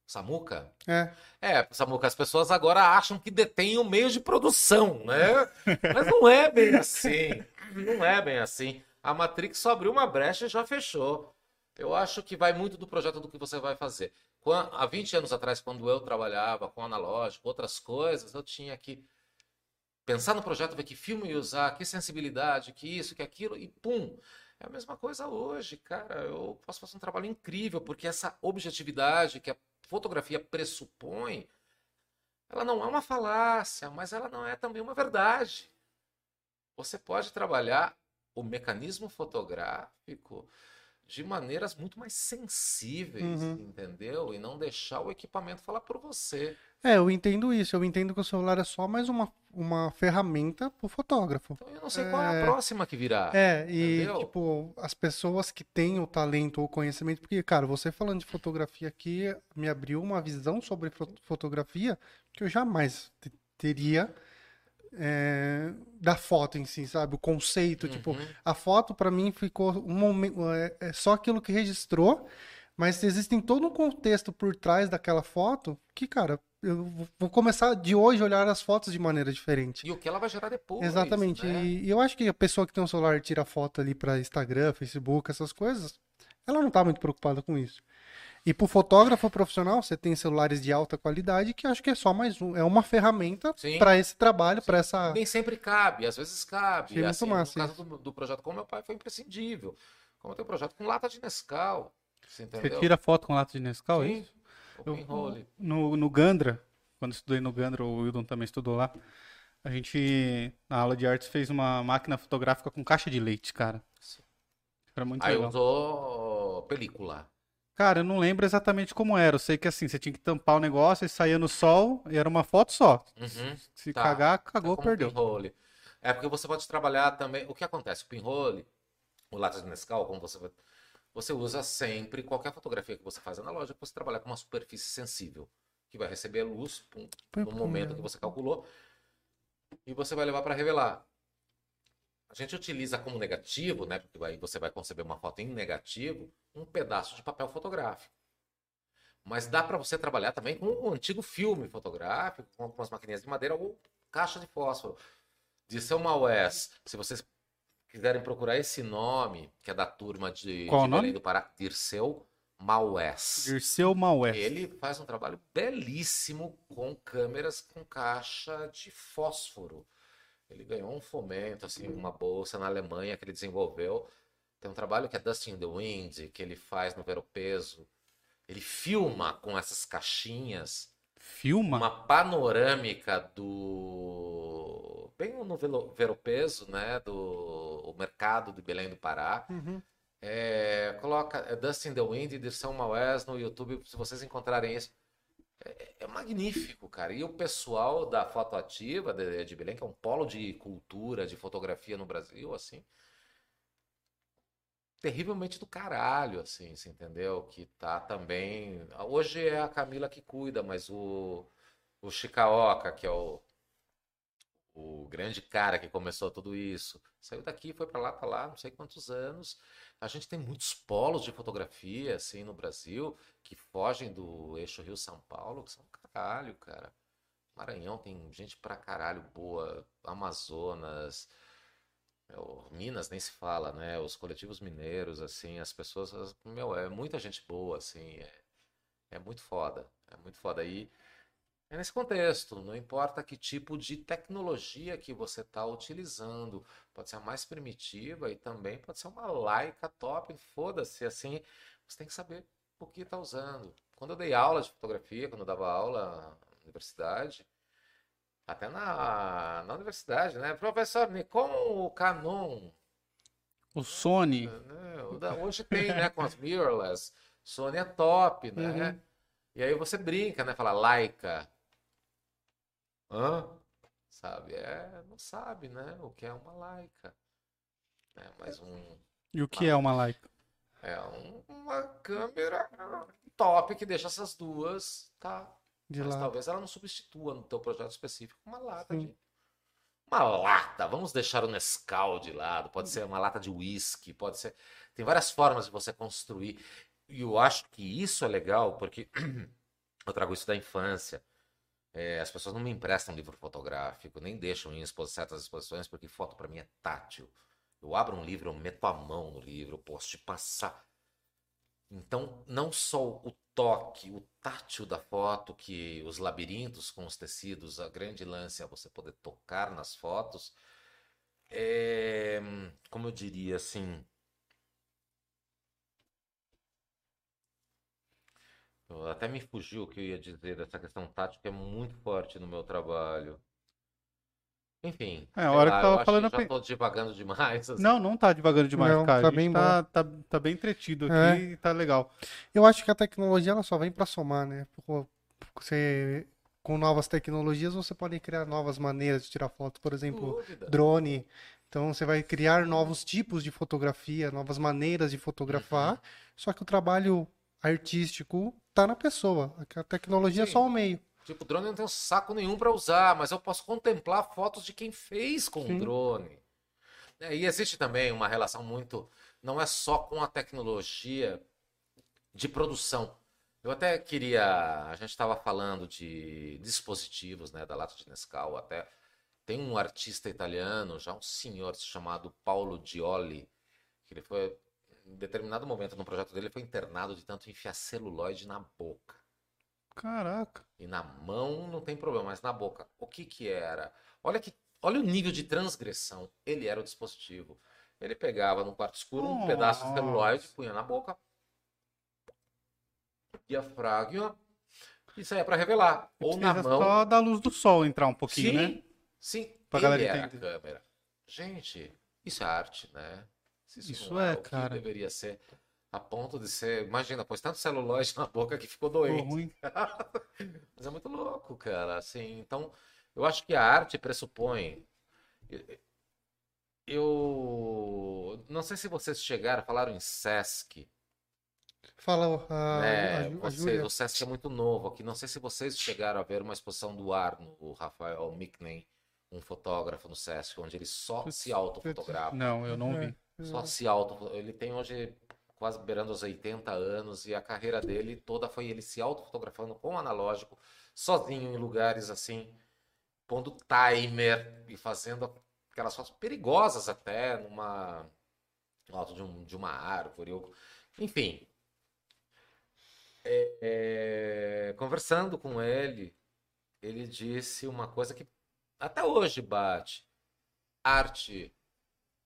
Samuca? É, É, Samuca, as pessoas agora acham que detêm o meio de produção, né? Mas não é bem assim. Não é bem assim. A Matrix só abriu uma brecha e já fechou. Eu acho que vai muito do projeto do que você vai fazer. Há 20 anos atrás, quando eu trabalhava com analógico, outras coisas, eu tinha que pensar no projeto, ver que filme usar, que sensibilidade, que isso, que aquilo, e pum. É a mesma coisa hoje, cara. Eu posso fazer um trabalho incrível, porque essa objetividade que a fotografia pressupõe, ela não é uma falácia, mas ela não é também uma verdade. Você pode trabalhar o mecanismo fotográfico de maneiras muito mais sensíveis, Uhum. entendeu? E não deixar o equipamento falar por você. é, eu entendo isso. Eu entendo que o celular é só mais uma, uma ferramenta pro fotógrafo. Então eu não sei qual é a É. próxima que virá. É, e Entendeu? tipo, as pessoas que têm o talento ou conhecimento, porque, cara, você falando de fotografia aqui me abriu uma visão sobre fo- fotografia que eu jamais te- teria é, da foto em si, sabe? O conceito, tipo, Uhum. a foto pra mim ficou um momento, é, é só aquilo que registrou, mas existem todo um contexto por trás daquela foto que, cara, eu vou- começar de hoje a olhar as fotos de maneira diferente. E o que ela vai gerar depois. Exatamente. né? E, e eu acho que a pessoa que tem um celular e tira foto ali pra Instagram, Facebook, essas coisas, ela não tá muito preocupada com isso. E pro fotógrafo profissional, você tem celulares de alta qualidade que acho que é só mais um, é uma ferramenta pra esse trabalho, pra essa Nem sempre cabe, às vezes cabe. Sim, assim, massa no caso do, do projeto com meu pai foi imprescindível. Como eu tenho um projeto com lata de Nescau. Você Você tira foto com lata de Nescau, é Sim, isso? o Eu- no, no Gandra, quando eu estudei no Gandra, o Wildon também estudou lá. A gente, na aula de artes, fez uma máquina fotográfica com caixa de leite, cara. Era muito Aí legal. usou película. Cara, eu não lembro exatamente como era. Eu sei que assim, você tinha que tampar o negócio e saía no sol e era uma foto só. Uhum. Se Tá. cagar, cagou, É como perdeu. pinhole. É porque você pode trabalhar também. O que acontece? O pinhole, o lata de Nescau, como você. Você usa sempre, qualquer fotografia que você faz analógica, você trabalha com uma superfície sensível, que vai receber luz pum, no momento que você calculou, e você vai levar para revelar. A gente utiliza como negativo, né? Porque aí você vai conceber uma foto em negativo, um pedaço de papel fotográfico. Mas dá para você trabalhar também com um antigo filme fotográfico, com, com as maquininhas de madeira ou caixa de fósforo. Dirceu Maués, se vocês quiserem procurar esse nome, que é da turma de, Qual de nome? Do Pará, Dirceu Maués. Dirceu Maués. Ele faz um trabalho belíssimo com câmeras com caixa de fósforo. Ele ganhou um fomento, assim, uma bolsa na Alemanha que ele desenvolveu. Tem um trabalho que é Dusting the Wind, que ele faz no Veropeso. Ele filma com essas caixinhas Filma? uma panorâmica do. Bem no Veropeso, né? Do o mercado de Belém do Pará. Uhum. É, coloca é Dust in the Wind Dirceu Maués no YouTube, se vocês encontrarem isso. É, é magnífico, cara. E o pessoal da Foto Ativa de, de Belém, que é um polo de cultura, de fotografia no Brasil, assim, terrivelmente do caralho, assim, você entendeu? Que tá também. Hoje é a Camila que cuida, mas o, o Chicaoca, que é o, o grande cara que começou tudo isso, saiu daqui, foi pra lá, tá lá, não sei quantos anos. A gente tem muitos polos de fotografia, assim, no Brasil, que fogem do eixo Rio-São Paulo, que são caralho, cara. Maranhão tem gente pra caralho boa, Amazonas, o Minas nem se fala, né? Os coletivos mineiros, assim, as pessoas, as- meu, é muita gente boa, assim, é, é muito foda, é muito foda. E é nesse contexto, não importa que tipo de tecnologia que você está utilizando, pode ser a mais primitiva e também pode ser uma Leica top, foda-se, assim, você tem que saber o que está usando. Quando eu dei aula de fotografia, quando eu dava aula na universidade, até na, na universidade, né? Professor, Nikon ou Canon? O Sony. né? O da- Hoje tem, né? Com as mirrorless, Sony é top, né? Uhum. E aí você brinca, né? Fala Leica. Hã? Sabe? É, não sabe, né? O que é uma Leica. É, mas um, E o que é uma Leica? é um- uma câmera top que deixa essas duas, tá? De Mas lá. talvez ela não substitua no teu projeto específico uma lata Sim. de. Uma lata, vamos deixar o Nescau de lado, pode ser uma lata de uísque, pode ser. Tem várias formas de você construir. E eu acho que isso é legal, porque eu trago isso da infância. É, as pessoas não me emprestam livro fotográfico, nem deixam em expo- certas exposições, porque foto para mim é tátil. Eu abro um livro, eu meto a mão no livro, eu posso te passar. Então, não só o toque, o tátil da foto, que os labirintos com os tecidos, a grande lance é você poder tocar nas fotos. É, como eu diria assim. Até me fugiu o que eu ia dizer dessa questão tática, é muito forte no meu trabalho. Enfim, É, a hora lá, que eu tava acho falando, eu já estou divagando demais. assim. Não, não tá devagando demais, Não, cara. tá a gente bem tá, tá, tá bem entretido aqui É. e tá legal. Eu acho que a tecnologia ela só vem para somar, né? Você, com novas tecnologias, você pode criar novas maneiras de tirar fotos, por exemplo, Dúvida. drone. Então você vai criar novos tipos de fotografia, novas maneiras de fotografar. Uhum. Só que o trabalho artístico tá na pessoa. A tecnologia é Sim. só o meio. Tipo, drone eu não tenho saco nenhum para usar, mas eu posso contemplar fotos de quem fez com o Sim. drone. É, e existe também uma relação muito. Não é só com a tecnologia de produção. Eu até queria. A gente estava falando de dispositivos, né, da lata de Nescau. Até tem um artista italiano, já um senhor chamado Paulo Dioli, que ele foi, em determinado momento no projeto dele, ele foi internado de tanto enfiar celulóide na boca. Caraca. E na mão não tem problema, mas na boca, o que que era? Olha que, olha o nível de transgressão. Ele era o dispositivo. Ele pegava no quarto escuro um pedaço de celuloide, punha na boca, diafragma e saía para revelar. Ou na mão. só da luz do sol entrar um pouquinho, sim, né? sim. Pra ele galera era entender. a câmera. Gente, isso é arte, né? Se Isso não é, o que cara. deveria ser. A ponto de ser. Imagina, pôs tanto celulose na boca que ficou Ficou doente. ruim. Mas é muito louco, cara. Assim, então, eu acho que a arte pressupõe. Eu não sei se vocês chegaram, falaram em Sesc. Fala a, É, a, a vocês- o Sesc é muito novo aqui. Não sei se vocês chegaram a ver uma exposição do Arno, o Rafael Micknen, um fotógrafo no Sesc, onde ele só se autofotografa. Não, eu não vi. Só se auto. Ele tem hoje quase beirando os 80 anos e a carreira dele toda foi ele se autofotografando com analógico, sozinho em lugares assim, pondo timer e fazendo aquelas fotos perigosas até numa alto de, um- de uma árvore, ou- enfim. É, é, conversando com ele, ele disse uma coisa que até hoje bate. Arte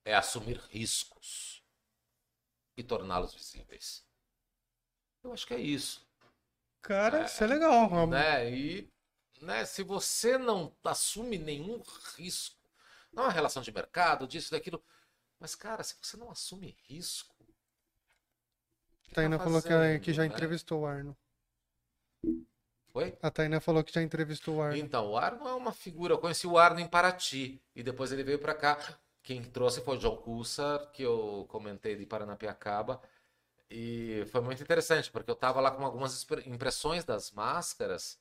é assumir riscos e torná-los visíveis. Eu acho que é isso, Cara, isso é legal. Uma- né? E né, se você não assume nenhum risco, não é uma relação de mercado, disso, daquilo, mas cara, se você não assume risco, que Tainá tá falou que, que já né? entrevistou o Arno. Oi? A Tainá falou que já entrevistou o Arno. Então, o Arno é uma figura. Eu conheci o Arno em Paraty e depois ele veio para cá. Quem trouxe foi o John Cussar, que eu comentei de Paranapiacaba. E foi muito interessante, porque eu estava lá com algumas impressões das máscaras.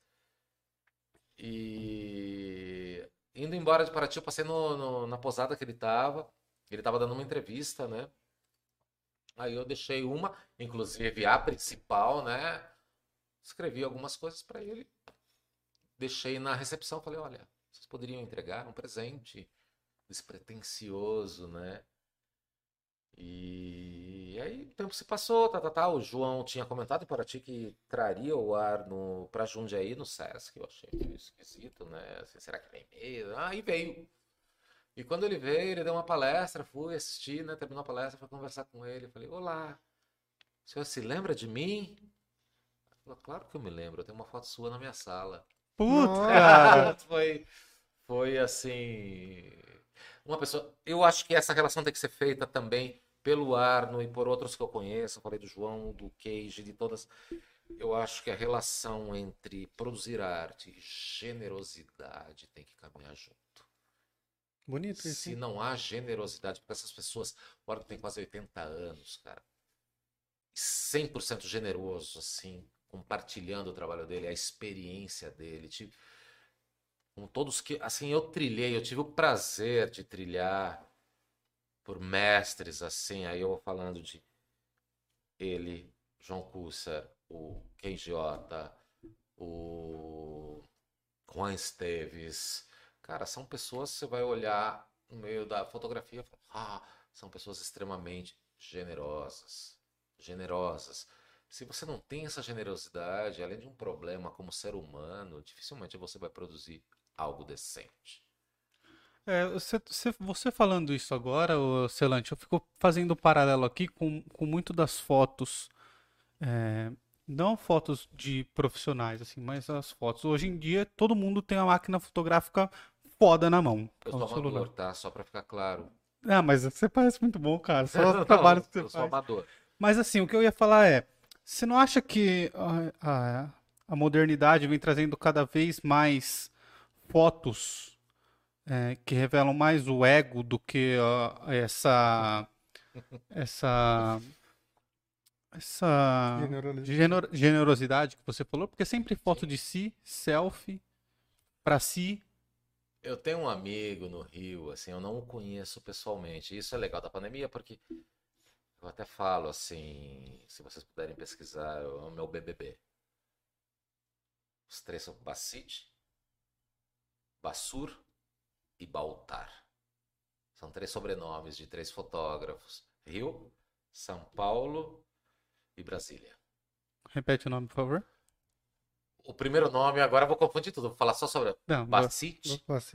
E indo embora de Paraty, eu passei no- no- na posada que ele estava. Ele estava dando uma entrevista, né? Aí eu deixei uma, inclusive a principal, né? Escrevi algumas coisas para ele deixei na recepção, falei, olha, vocês poderiam entregar um presente despretensioso, né? E aí o tempo se passou, tá, tá, tá. O João tinha comentado em Paraty que traria o ar no, pra Jundiaí no Sesc, eu achei meio esquisito, né? Assim, será que vem mesmo? Ah, e veio. E quando ele veio, ele deu uma palestra, fui assistir, né? Terminou a palestra, fui conversar com ele, falei, olá, o senhor se lembra de mim? Ele falou, claro que eu me lembro, eu tenho uma foto sua na minha sala. Cara. foi, foi assim. Uma pessoa. Eu acho que essa relação tem que ser feita também pelo Arno e por outros que eu conheço. Eu falei do João, do Cage, de todas. Eu acho que a relação entre produzir arte e generosidade tem que caminhar junto. Bonito isso. Se hein? não há generosidade, porque essas pessoas, o Arno tem quase 80 anos, cara. 100% generoso, assim, compartilhando o trabalho dele, a experiência dele. Tive, com todos que, assim, eu trilhei, eu tive o prazer de trilhar por mestres, assim, aí eu vou falando de ele, João Cussa, o Ken o Juan Esteves. Cara, são pessoas que você vai olhar no meio da fotografia e falar, ah, são pessoas extremamente generosas. Generosas. Se você não tem essa generosidade, além de um problema como ser humano, dificilmente você vai produzir algo decente. É, você, você- falando isso agora, Celante, eu fico fazendo um paralelo aqui com, com muito das fotos, é, não fotos de profissionais, assim, mas as fotos. Hoje em dia, todo mundo tem uma máquina fotográfica foda na mão. Eu sou celular. amador, tá? Só pra ficar claro. Ah, mas você parece muito bom, cara. Só Não, trabalhos que eu você sou faz. amador. Mas assim, o que eu ia falar é, você não acha que a, a, a modernidade vem trazendo cada vez mais fotos é, que revelam mais o ego do que ó, essa essa essa Generosidade. genero- generosidade que você falou? Porque é sempre foto de si, selfie, pra si. Eu tenho um amigo no Rio, assim, eu não o conheço pessoalmente. Isso é legal da pandemia, porque eu até falo assim, se vocês puderem pesquisar, é o meu BBB. Os três são Bacite, Bassur e Baltar. São três sobrenomes de três fotógrafos. Rio, São Paulo e Brasília. Repete o nome, por favor. O primeiro nome, agora eu vou confundir tudo, vou falar só sobre Não, Assim,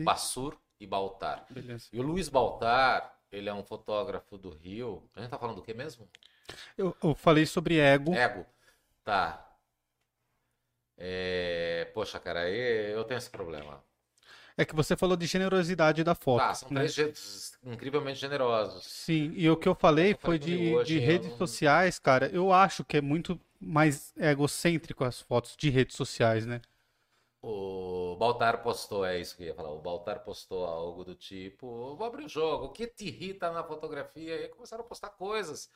Bassur e Baltar. beleza. E o Luiz Baltar, ele é um fotógrafo do Rio. A gente tá falando do que mesmo? Eu, eu falei sobre ego. Ego. Tá. É, Poxa, cara, eu tenho esse problema. É que você falou de generosidade da foto. Tá, são né? três jeitos incrivelmente generosos. Sim, e o que eu falei Eu foi de, hoje, de redes não- sociais, cara. Eu acho que é muito mais egocêntrico as fotos de redes sociais, né? O Baltar postou, é isso que eu ia falar. O Baltar postou algo do tipo: vou abrir o jogo, o que te irrita na fotografia? E aí começaram a postar coisas.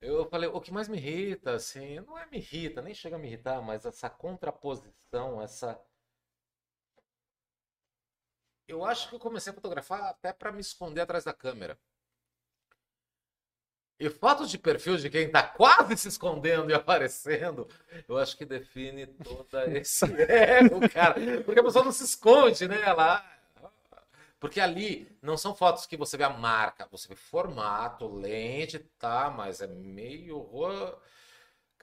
Eu falei: o que mais me irrita, assim, não é me irrita, nem chega a me irritar, mas essa contraposição, essa. Eu acho que eu comecei a fotografar até para me esconder atrás da câmera. E fotos de perfil de quem tá quase se escondendo e aparecendo, eu acho que define toda esse ego, cara. Porque a pessoa não se esconde, né? Ela... Porque ali não são fotos que você vê a marca, você vê formato, lente, tá, mas é meio.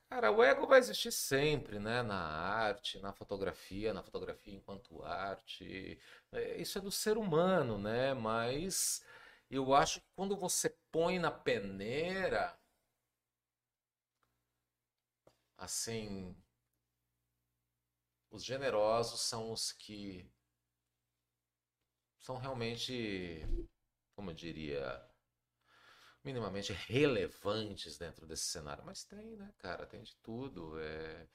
Cara, o ego vai existir sempre, né? Na arte, na fotografia, na fotografia enquanto arte. É, Isso é do ser humano, né? Mas eu acho que quando você põe na peneira, assim, os generosos são os que são realmente, como eu diria, minimamente relevantes dentro desse cenário. Mas tem, né, cara? Tem de tudo. É,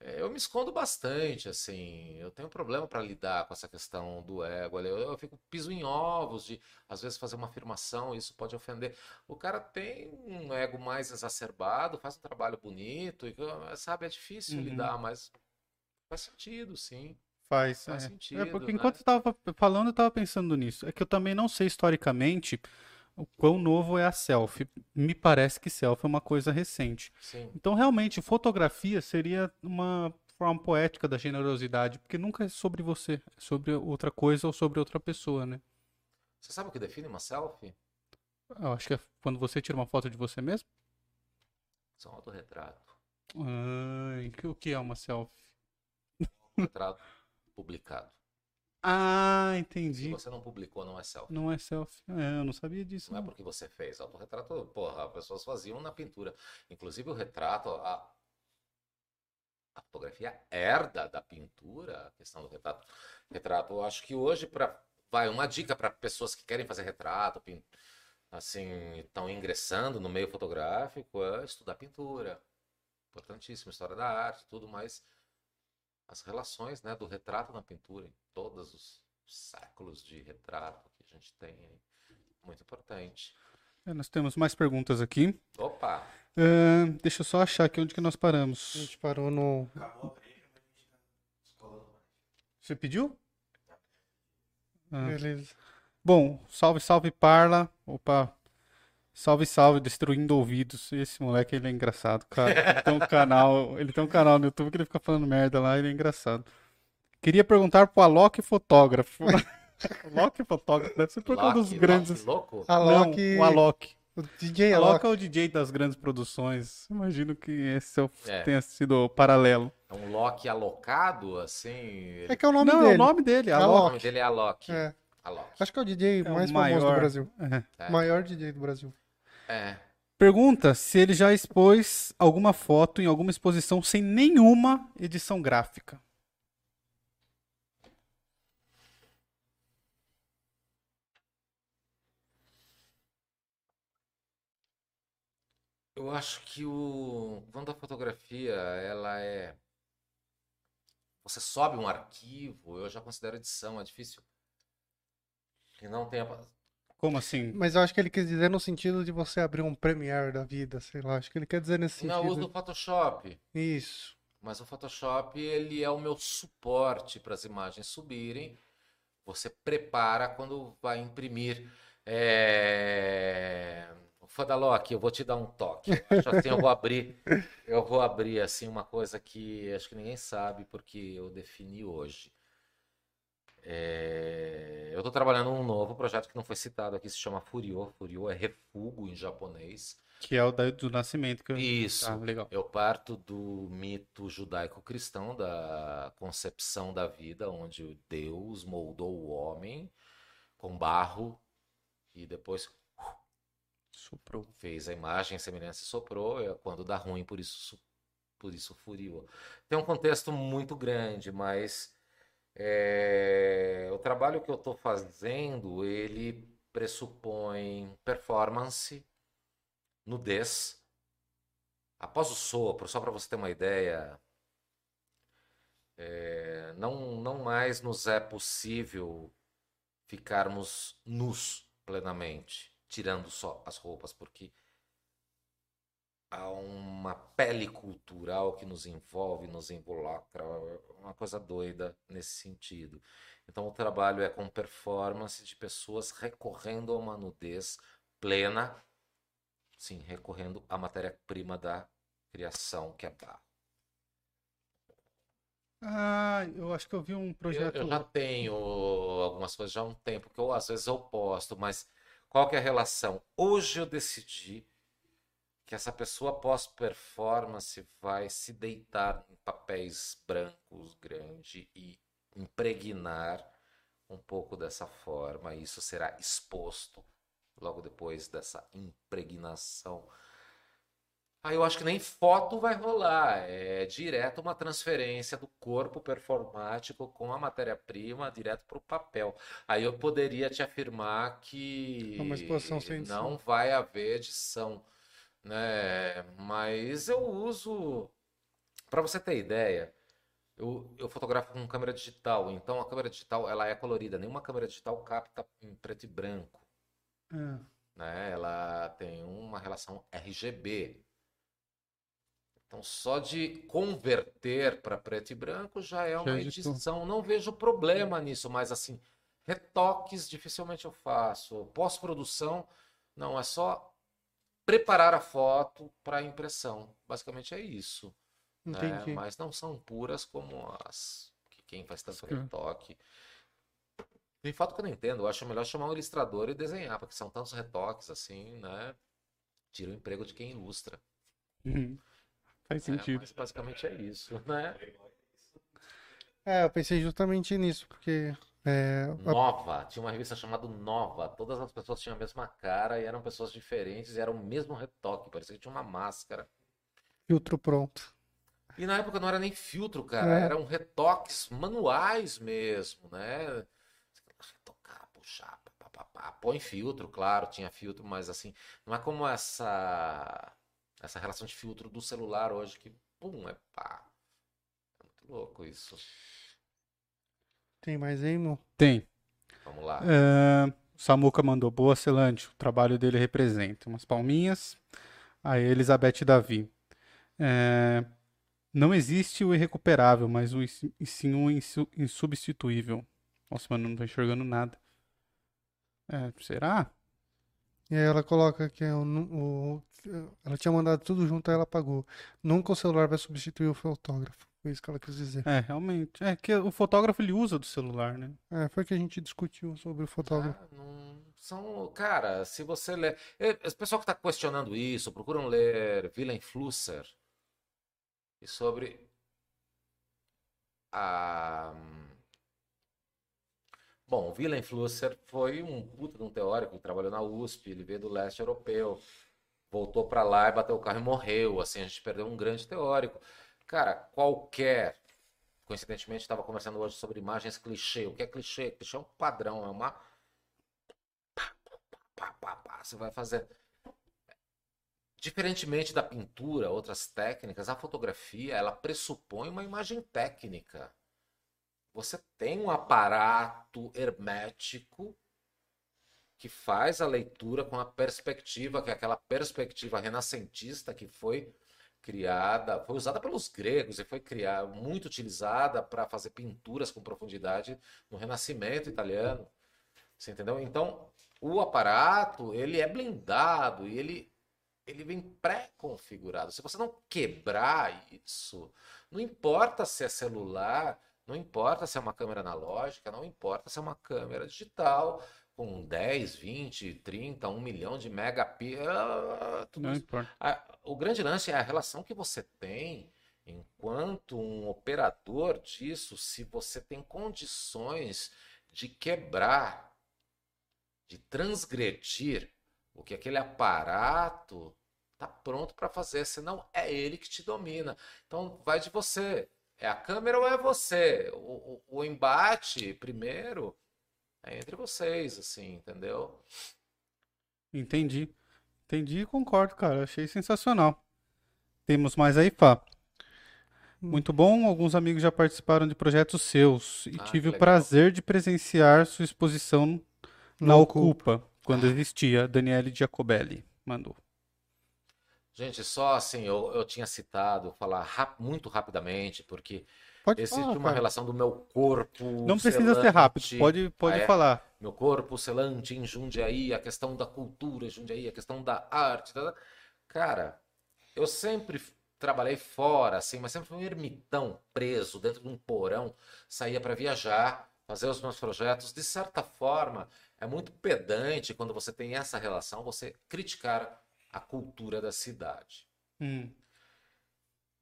é, eu me escondo bastante, assim. Eu tenho problema para lidar com essa questão do ego. Eu, eu fico piso em ovos de, às vezes, fazer uma afirmação. Isso pode ofender. O cara tem um ego mais exacerbado, faz um trabalho bonito, e, sabe? É difícil Uhum. lidar, mas faz sentido, sim. Faz, Faz é. sentido, É, porque né? enquanto eu tava falando, eu tava pensando nisso. É que eu também não sei historicamente o quão novo é a selfie. Me parece que selfie é uma coisa recente. Sim. Então, realmente, fotografia seria uma forma poética da generosidade, porque nunca é sobre você, é sobre outra coisa ou sobre outra pessoa, né? Você sabe o que define uma selfie? Eu acho que é quando você tira uma foto de você mesmo. Isso é um autorretrato. Ai, o que é uma selfie? Um retrato publicado. Ah, Se entendi. você não publicou, não é selfie. Não é selfie. É, eu não sabia disso. Não é não. porque você fez. Autorretrato, porra, as pessoas faziam na pintura. Inclusive o retrato, a, a fotografia herda da pintura, a questão do retrato. Retrato, eu acho que hoje, pra, vai, uma dica para pessoas que querem fazer retrato, pin- assim, estão ingressando no meio fotográfico, é estudar pintura. Importantíssimo, história da arte, tudo mais. As relações, né, do retrato na pintura, em todos os séculos de retrato que a gente tem aí. Muito importante. É, nós temos mais perguntas aqui. Opa! Ah, deixa eu só achar aqui onde que nós A paramos. gente parou no. Você pediu? Ah. Beleza. Bom, salve, salve Parla. Opa. Salve, salve, destruindo ouvidos. Esse moleque, ele é engraçado, cara. Ele tem um canal, ele tem um canal no YouTube que ele fica falando merda lá, ele é engraçado. Queria perguntar pro Alok Fotógrafo. Alok Fotógrafo, deve ser por causa dos grandes. Loki? Alok. Não, o Alok. O DJ Alok Alok. é o DJ das grandes produções. Imagino que esse é o- É. tenha sido o paralelo. É um Loki alocado, assim. ele- É que é o nome Não, é dele. o nome dele, O Alok. nome dele é Alok. É. Alok. Acho que é o DJ É o mais famoso do maior. Brasil. É. É. Maior DJ do Brasil. É. Pergunta se ele já expôs alguma foto em alguma exposição sem nenhuma edição gráfica. Eu acho que o quando a fotografia ela é você sobe um arquivo, eu já considero edição, é difícil que não tenha Como assim? Mas eu acho que ele quis dizer no sentido de você abrir um Premiere da vida, sei lá. Acho que ele quer dizer nesse não eu uso sentido. o Photoshop, Isso. mas o Photoshop ele é o meu suporte para as imagens subirem. Você prepara quando vai imprimir. É... Fadalock, eu vou te dar um toque. Eu Acho assim, eu vou abrir, eu vou abrir assim uma coisa que acho que ninguém sabe porque eu defini hoje. É, Eu estou trabalhando num novo projeto que não foi citado aqui, se chama Furio. Furio é refúgio em japonês. Que é o da- do nascimento. Que eu... Isso. Ah, legal. Eu parto do mito judaico-cristão da concepção da vida, onde Deus moldou o homem com barro e depois Soprou. fez a imagem, semelhança e soprou. É quando dá ruim, por isso, por isso furiou. Tem um contexto muito grande, mas É, o trabalho que eu estou fazendo, ele pressupõe performance, nudez. Após o sopro, só para você ter uma ideia, é, não, não mais nos é possível ficarmos nus plenamente, tirando só as roupas, porque há uma pele cultural que nos envolve, nos involucra, uma coisa doida nesse sentido. Então o trabalho é com performance de pessoas recorrendo a uma nudez plena, sim, recorrendo à matéria-prima da criação, que é barro. Ah, eu acho que eu vi um projeto. Eu, eu já tenho algumas coisas já há um tempo que eu às vezes eu posto, mas qual que é a relação? Hoje eu decidi que essa pessoa pós-performance vai se deitar em papéis brancos grande e impregnar um pouco dessa forma. E isso será exposto logo depois dessa impregnação. Aí eu acho que nem foto vai rolar, é direto uma transferência do corpo performático com a matéria-prima direto para o papel. Aí eu poderia te afirmar que É uma exposição sem edição. não vai haver edição né? Mas eu uso, para você ter ideia, eu, eu fotografo com câmera digital, então a câmera digital ela é colorida, nenhuma câmera digital capta em preto e branco, É. né? Ela tem uma relação RGB. Então só de converter para preto e branco já é uma edição. Não vejo problema nisso, mas assim, retoques dificilmente eu faço. Pós-produção, não, é só preparar a foto para impressão. Basicamente é isso. né? Entendi. Mas não são puras como as que quem faz tanto Sim. retoque. Tem foto que eu não entendo. Eu acho melhor chamar um ilustrador e desenhar, porque são tantos retoques assim, né? Tira o emprego de quem ilustra. Uhum. Faz É, sentido. mas basicamente é isso, né? É, eu pensei justamente nisso, porque é, Nova, tinha uma revista chamada Nova. Todas as pessoas tinham a mesma cara e eram pessoas diferentes e era o mesmo retoque, parecia que tinha uma máscara. filtro pronto. E na época não era nem filtro, cara, É. eram retoques manuais mesmo, né? Retocar, puxar, pá, pá, pá, pá. põe filtro, claro, tinha filtro, mas assim, não é como essa essa relação de filtro do celular hoje que, pum, é pá. É muito louco isso. Tem mais aí, Mo? Tem. Vamos lá. O Samuca mandou boa, Celante. O trabalho dele representa umas palminhas. Aí, Elizabeth Davi. É, não existe o irrecuperável, mas o, e sim o insu- insubstituível. Nossa, mano, não tô enxergando nada. É, será? E aí ela coloca que é o, o- ela tinha mandado tudo junto, aí ela apagou. Nunca o celular vai substituir o fotógrafo. Foi isso que ela quis dizer. É, realmente. É que o fotógrafo ele usa do celular, né? É, foi que a gente discutiu sobre o fotógrafo. Ah, não são, cara, se você ler, Eh, esse pessoal que está questionando isso, procuram ler Willem Flusser e sobre a Bom, o Flusser foi um puta de um teórico trabalhou na USP, ele veio do leste europeu, voltou para lá e bateu o carro e morreu, assim, a gente perdeu um grande teórico. Cara, qualquer Coincidentemente, estava conversando hoje sobre imagens clichê. O que é clichê? Clichê é um padrão, é uma. Você vai fazer. Diferentemente da pintura, outras técnicas, a fotografia ela pressupõe uma imagem técnica. Você tem um aparato hermético que faz a leitura com a perspectiva, que é aquela perspectiva renascentista que foi criada, foi usada pelos gregos e foi criada, muito utilizada para fazer pinturas com profundidade no Renascimento italiano. Você entendeu? Então, o aparato, ele é blindado e ele ele vem pré-configurado. Se você não quebrar isso, não importa se é celular, não importa se é uma câmera analógica, não importa se é uma câmera digital com 10, 20, 30, 1 milhão de megapixels, ah, Não isso importa. o grande lance é a relação que você tem enquanto um operador disso, se você tem condições de quebrar, de transgredir o que aquele aparato está pronto para fazer, senão é ele que te domina. Então vai de você. É a câmera ou é você? O, o, o embate, primeiro, é entre vocês, assim, entendeu? Entendi. Entendi e concordo, cara. Achei sensacional. Temos mais aí, Fá. Muito bom. Alguns amigos já participaram de projetos seus e Ah, tive o prazer de presenciar sua exposição na No Ocupa, quando existia. Daniele Giacobelli mandou. Gente, só assim, eu, eu tinha citado, falar rap- muito rapidamente, porque Pode existe falar, uma cara. relação do meu corpo. Não precisa ser rápido, selante, pode, pode é? falar. Meu corpo selante em Jundiaí, a questão da cultura Jundiaí, a questão da arte. da- Cara, eu sempre trabalhei fora, assim, mas sempre fui um ermitão preso dentro de um porão, saía para viajar, fazer os meus projetos. De certa forma, é muito pedante quando você tem essa relação, você criticar a cultura da cidade. Hum.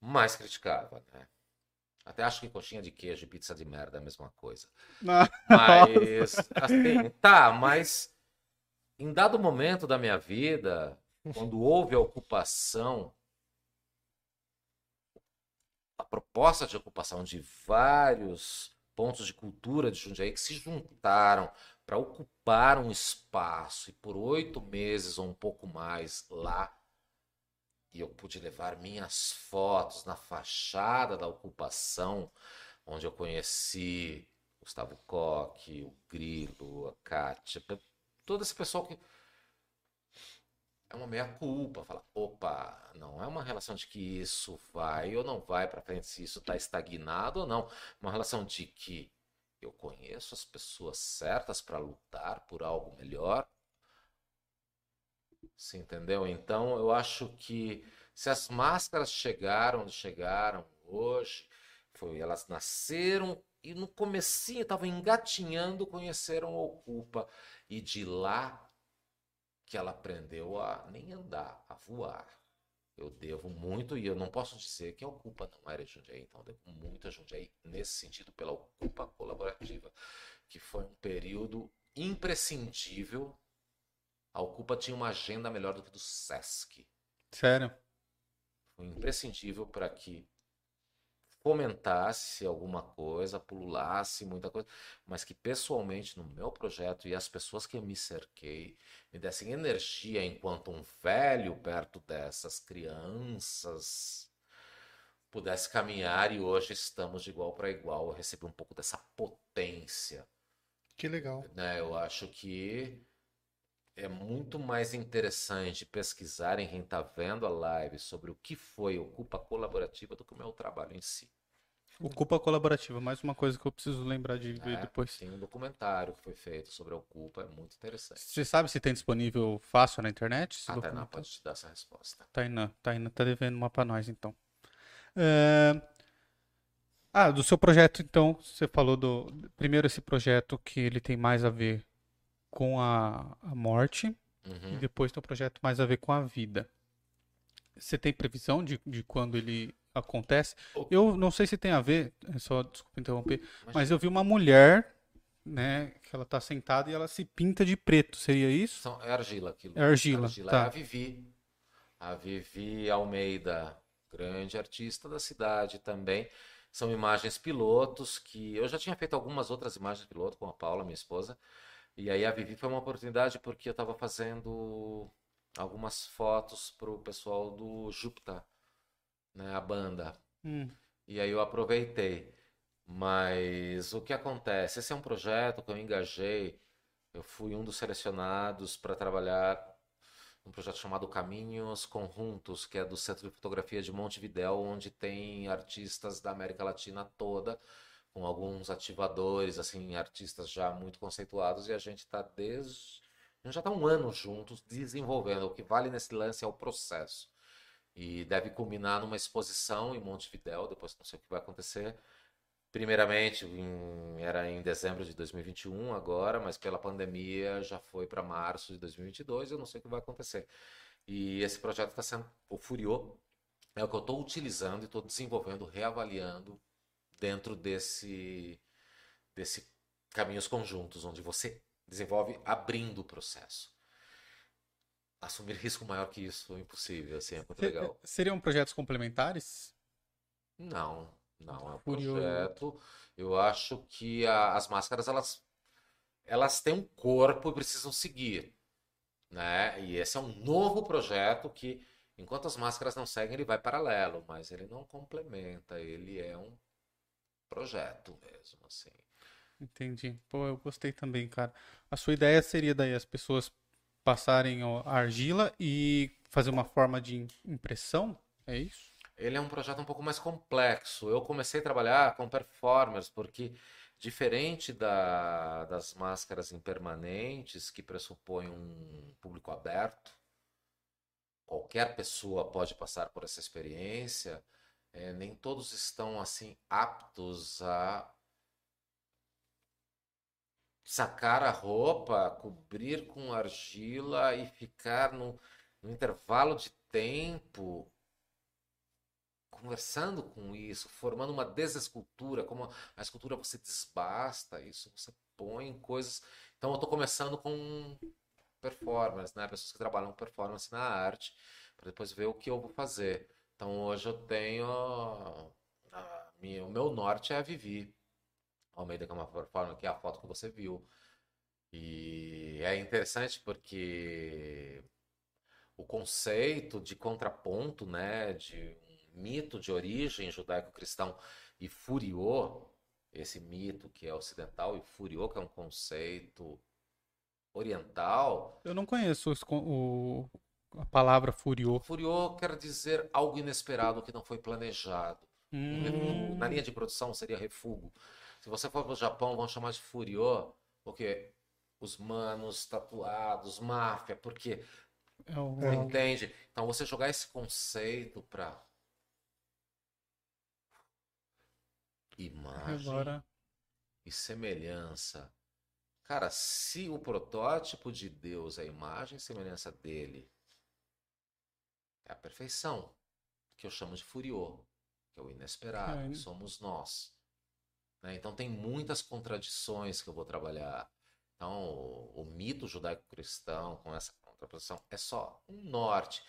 Mais criticava, né? Até acho que coxinha de queijo e pizza de merda é a mesma coisa. Ah, Mas, assim, tá, mas em dado momento da minha vida, quando houve a ocupação, a proposta de ocupação de vários pontos de cultura de Jundiaí que se juntaram para ocupar um espaço e por oito meses ou um pouco mais lá, e eu pude levar minhas fotos na fachada da ocupação, onde eu conheci Gustavo Coque, o Grilo, a Kátia, todo esse pessoal que é uma meia-culpa, fala, opa, não é uma relação de que isso vai ou não vai para frente, se isso está estagnado ou não, uma relação de que eu conheço as pessoas certas para lutar por algo melhor. Você entendeu? Então, eu acho que se as máscaras chegaram onde chegaram hoje, foi elas nasceram e no comecinho estavam engatinhando, conheceram Ocupa e de lá que ela aprendeu a nem andar, a voar. Eu devo muito e eu não posso dizer que a Ocupa não era Jundiaí, então eu devo muito a Jundiaí nesse sentido pela Ocupa colaborativa, que foi um período imprescindível. A Ocupa tinha uma agenda melhor do que do SESC sério. foi imprescindível para que fomentasse alguma coisa, pululasse muita coisa, mas que pessoalmente no meu projeto e as pessoas que eu me cerquei me dessem energia enquanto um velho perto dessas crianças pudesse caminhar e hoje estamos de igual para igual. Eu recebi um pouco dessa potência Que legal. né? Eu acho que é muito mais interessante pesquisarem quem está vendo a live sobre o que foi Ocupa Colaborativa do que o meu trabalho em si. Ocupa colaborativa, mais uma coisa que eu preciso lembrar de ver né? depois. Tem um documentário que foi feito sobre a Ocupa, é muito interessante. Você sabe se tem disponível fácil na internet? A Tainá documentário? pode te dar essa resposta. Tainá, Tainá tá devendo uma pra nós, então. É, Ah, do seu projeto, então, você falou do. Primeiro, esse projeto que ele tem mais a ver com a, a morte, e Uhum. depois tem um projeto mais a ver com a vida. Você tem previsão de, de quando ele acontece? Eu não sei se tem a ver, é só desculpa interromper, mas eu vi uma mulher, né, que ela tá sentada e ela se pinta de preto, seria isso? São- é argila aquilo. É argila, Argila tá. é a Vivi. A Vivi Almeida, grande artista da cidade também. São imagens pilotos que eu já tinha feito algumas outras imagens piloto com a Paula, minha esposa. E aí a Vivi foi uma oportunidade porque eu estava fazendo algumas fotos para o pessoal do Júpiter, né, a banda. Hum, E aí eu aproveitei. Mas o que acontece? Esse é um projeto que eu engajei. Eu fui um dos selecionados para trabalhar num projeto chamado Caminhos Conjuntos, que é do Centro de Fotografia de Montevidéu, onde tem artistas da América Latina toda, com alguns ativadores, assim, artistas já muito conceituados, e a gente está desde. A gente já está um ano juntos desenvolvendo. O que vale nesse lance é o processo. E deve culminar numa exposição em Montevidéu, depois não sei o que vai acontecer. Primeiramente, em- era em dezembro de 2021 agora, mas pela pandemia já foi para março de 2022, eu não sei o que vai acontecer. E esse projeto está sendo, o Furiô, é o que eu estou utilizando e estou desenvolvendo, reavaliando dentro desse, desse caminhos conjuntos, onde você desenvolve abrindo o processo. Assumir risco maior que isso é impossível, assim, é muito legal. Seriam projetos complementares? Não, Não, é um Furioso. projeto. Eu acho que a- as máscaras elas elas têm um corpo e precisam seguir, né? E esse é um novo projeto que enquanto as máscaras não seguem, ele vai paralelo, mas ele não complementa, ele é um projeto mesmo, assim. Entendi. Pô, eu gostei também, cara. A sua ideia seria daí as pessoas passarem a argila e fazer uma forma de impressão? É isso? Ele é um projeto um pouco mais complexo. Eu comecei a trabalhar com performers, porque diferente da- das máscaras impermanentes, que pressupõem um público aberto, qualquer pessoa pode passar por essa experiência, eh, nem todos estão assim aptos a sacar a roupa, cobrir com argila e ficar no, no intervalo de tempo conversando com isso, formando uma desescultura, como a escultura você desbasta isso, você põe coisas. Então eu estou começando com performance, né? Pessoas que trabalham com performance na arte, para depois ver o que eu vou fazer. Então hoje eu tenho a minha- o meu norte é a Vivi. Almeida, performance, que é a foto que você viu. E é interessante porque o conceito de contraponto, né, de um mito de origem judaico-cristão e furiô, esse mito que é ocidental e furiô, que é um conceito oriental, Eu não conheço os o, a palavra furiô. furiô quer dizer algo inesperado que não foi planejado. Um Hum. Na linha de produção seria refugo. Se você for para o Japão, vão chamar de furiô, porque os manos tatuados, máfia, porque é o- Você entende? Então você jogar esse conceito para imagem Agora, e semelhança. Cara, se o protótipo de Deus é a imagem e semelhança dele, é a perfeição, que eu chamo de furiô, que é o inesperado, É, que somos nós. Né? Então tem muitas contradições que eu vou trabalhar. Então, o, o mito judaico-cristão com essa contraposição é só um norte,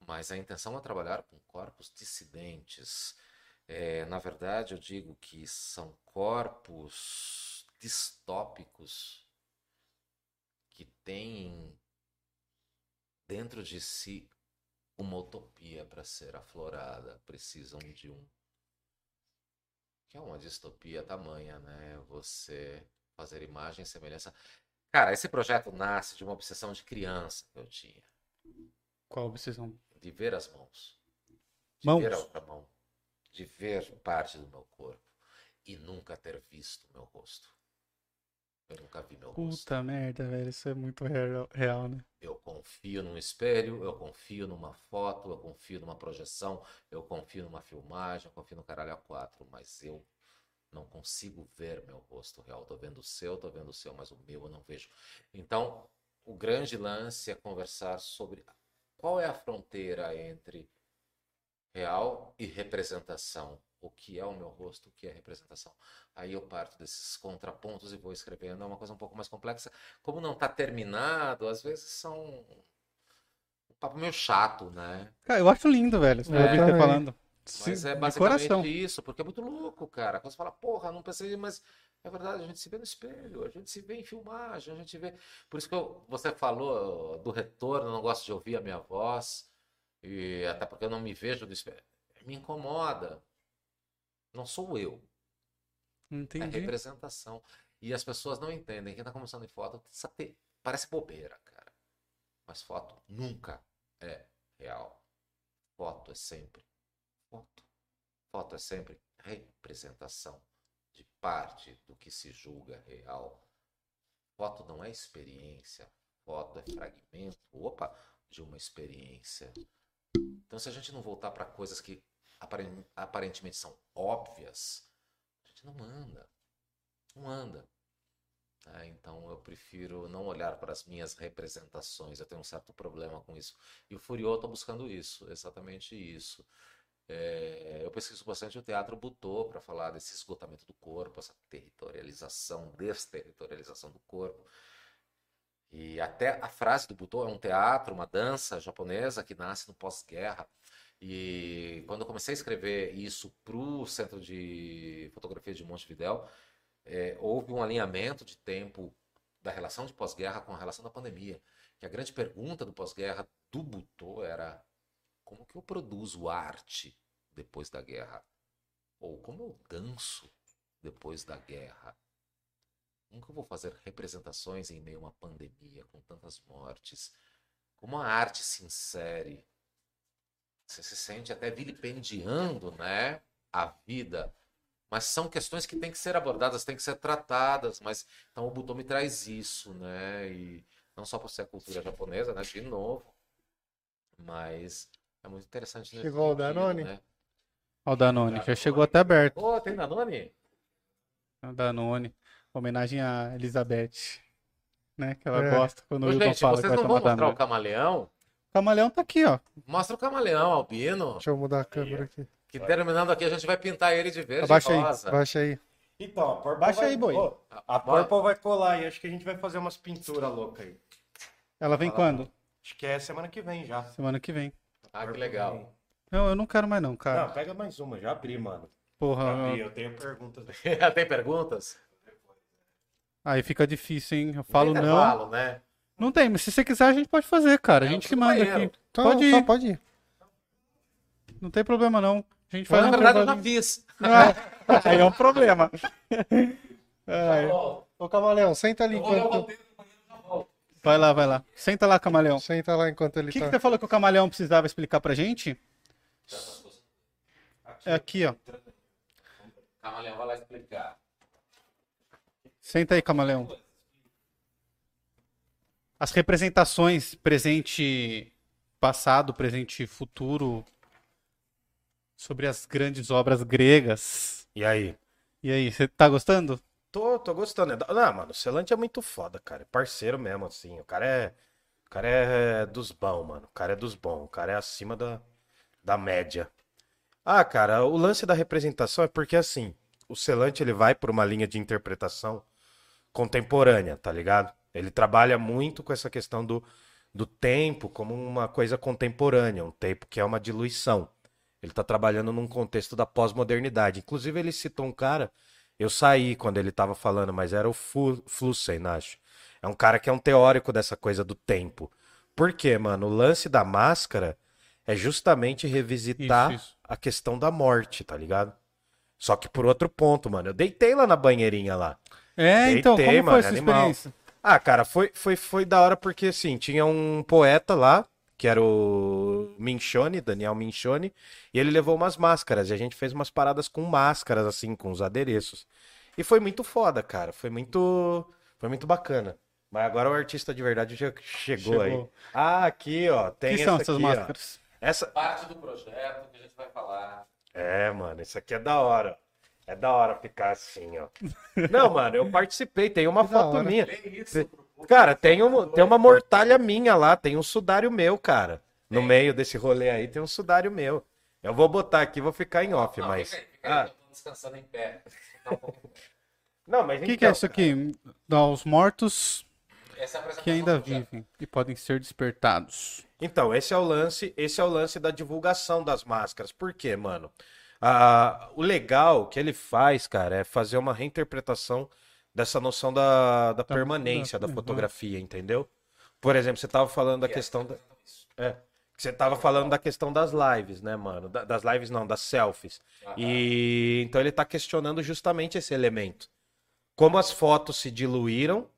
mas a intenção é trabalhar com corpos dissidentes. É, na verdade, eu digo que são corpos distópicos que têm dentro de si uma utopia para ser aflorada, precisam de um que é uma distopia tamanha, né? Você fazer imagem e semelhança. Cara, esse projeto nasce de uma obsessão de criança que eu tinha, qual obsessão? de ver as mãos, de Mãos? ver a outra mão, de ver parte do meu corpo e nunca ter visto meu rosto. Eu nunca vi meu rosto. Puta merda, velho. Isso é muito real, real, né? Eu confio num espelho, eu confio numa foto, eu confio numa projeção, eu confio numa filmagem, eu confio no caralho a quatro, mas eu não consigo ver meu rosto real. Tô vendo o seu, tô vendo o seu, mas o meu eu não vejo. Então, o grande lance é conversar sobre qual é a fronteira entre real e representação. O que é o meu rosto, o que é representação. Aí eu parto desses contrapontos e vou escrevendo. É uma coisa um pouco mais complexa. Como não está terminado, às vezes são um papo meio chato, né? Cara, eu acho lindo, velho. Você É, falando. Mas Sim, é basicamente isso, porque é muito louco, cara. Quando você fala, porra, não pensei, mas é verdade, a gente se vê no espelho, a gente se vê em filmagem, a gente vê. Por isso que eu- você falou do retorno, eu não gosto de ouvir a minha voz, e até porque eu não me vejo no espelho. Me incomoda. Não sou eu, é Entendi. representação. E as pessoas não entendem. Quem tá começando em foto parece bobeira, cara. Mas foto nunca é real. Foto é sempre foto. Foto é sempre representação de parte do que se julga real. Foto não é experiência. Foto é fragmento, opa, de uma experiência. Então, se a gente não voltar para coisas que aparentemente são óbvias, a gente não anda. Não anda. né? então, eu prefiro não olhar para as minhas representações. Eu tenho um certo problema com isso. E o Furiô está buscando isso, exatamente isso. É, eu pesquiso bastante o teatro Butô para falar desse esgotamento do corpo, essa territorialização, desterritorialização do corpo. E até a frase do Butô é um teatro, uma dança japonesa que nasce no pós-guerra. E quando eu comecei a escrever isso para o Centro de Fotografia de Montevidéu, é, houve um alinhamento de tempo da relação de pós-guerra com a relação da pandemia. Que a grande pergunta do pós-guerra do Butô era como que eu produzo arte depois da guerra? Ou como eu danço depois da guerra? Eu vou fazer representações em meio a uma pandemia com tantas mortes? Como a arte se insere? Você se sente até vilipendiando, né? A vida. Mas são questões que têm que ser abordadas, têm que ser tratadas. Mas então o Butomi traz isso, né? E não só por ser a cultura japonesa, né? De novo. Mas é muito interessante. nesse Chegou o Danone? Né? Ó, o Danone, já chegou até aberto. Ô, tem Danone? O Danone. Homenagem a Elizabeth. Né? Que ela É. gosta quando Ô, o Hilton gente, fala vocês que vai não tomar vão mostrar Danone. o camaleão? O camaleão tá aqui, ó. Mostra o camaleão, Albino. Deixa eu mudar a câmera aqui. Que terminando aqui a gente vai pintar ele de verde Abaixa e aí, rosa. Baixa aí. Então, a Purple Baixa vai... aí, boi. Ô, a. Purple vai colar e acho que a gente vai fazer umas pinturas loucas aí. Ela vem quando? Acho que é semana que vem já. Semana que vem. Ah, que legal. Não, eu não quero mais não, cara. Não, pega mais uma, já abri, mano. Já Porra, abri, eu tenho perguntas. Tem perguntas? aí fica difícil, hein? Eu falo não. intervalo, né? Não tem, mas se você quiser a gente pode fazer, cara. A É, gente que manda aqui. Então, Pode só ir. pode ir. Não tem problema não. A gente faz na um verdade eu já fiz. Ah, Aí é um problema. Ai. Ô, Camaleão, senta ali enquanto. Vai lá, vai lá. Senta lá, camaleão. Senta lá enquanto ele O que, tá. que você falou que o camaleão precisava explicar pra gente? É aqui, ó. Camaleão vai lá explicar. Senta aí, camaleão. As representações presente, passado, presente e futuro sobre as grandes obras gregas. E aí? E aí, você tá gostando? Tô, tô gostando. É Não, mano, o Celante é muito foda, cara. É parceiro mesmo, assim. O cara é. O cara é dos bons, mano. O cara é dos bons. O cara é acima da, da média. Ah, cara, o lance da representação é porque, assim, o Celante ele vai por uma linha de interpretação contemporânea, tá ligado? Ele trabalha muito com essa questão do, do tempo como uma coisa contemporânea, um tempo que é uma diluição. Ele tá trabalhando num contexto da pós-modernidade. Inclusive, ele citou um cara eu saí quando ele tava falando, mas era o Flussen, acho. É um cara que é um teórico dessa coisa do tempo. Por quê, mano? O lance da máscara é justamente revisitar Isso, isso. a questão da morte, tá ligado? Só que por outro ponto, mano. Eu deitei lá na banheirinha lá. É, então, Deitei, como mano, foi essa animal. experiência? Ah, cara, foi, foi, foi da hora porque, assim, tinha um poeta lá, que era o Minchone, Daniel Minchone, e ele levou umas máscaras, e a gente fez umas paradas com máscaras, assim, com os adereços. E foi muito foda, cara, foi muito, foi muito bacana. Mas agora o artista de verdade já chegou, aí. Chegou. Ah, aqui, ó, tem que são essa essas aqui, ó. máscaras? Essa... Parte do projeto que a gente vai falar. É, mano, isso aqui é da hora. É da hora ficar assim, ó. Não, mano, eu participei, tem uma foto minha. Isso. Cara, tem, um, tem uma mortalha minha lá, tem um sudário meu, cara. No meio desse rolê aí tem um sudário meu. Eu vou botar aqui, vou ficar em off, Não, mas. fica aí, fica aí, Ah, eu tô descansando em pé. Tá não, mas O que, então, que é isso aqui? Aos mortos Essa é que ainda vivem e podem ser despertados. Então, esse é o lance, esse é o lance da divulgação das máscaras. Por quê, mano? Ah, o legal que ele faz, cara, é fazer uma reinterpretação dessa noção da, da permanência da uhum. fotografia, entendeu? Por exemplo, você tava falando da questão da, é, que você tava falando da questão das lives, né, mano? Da- das lives não, das selfies. E então ele tá questionando justamente esse elemento. Como as fotos se diluíram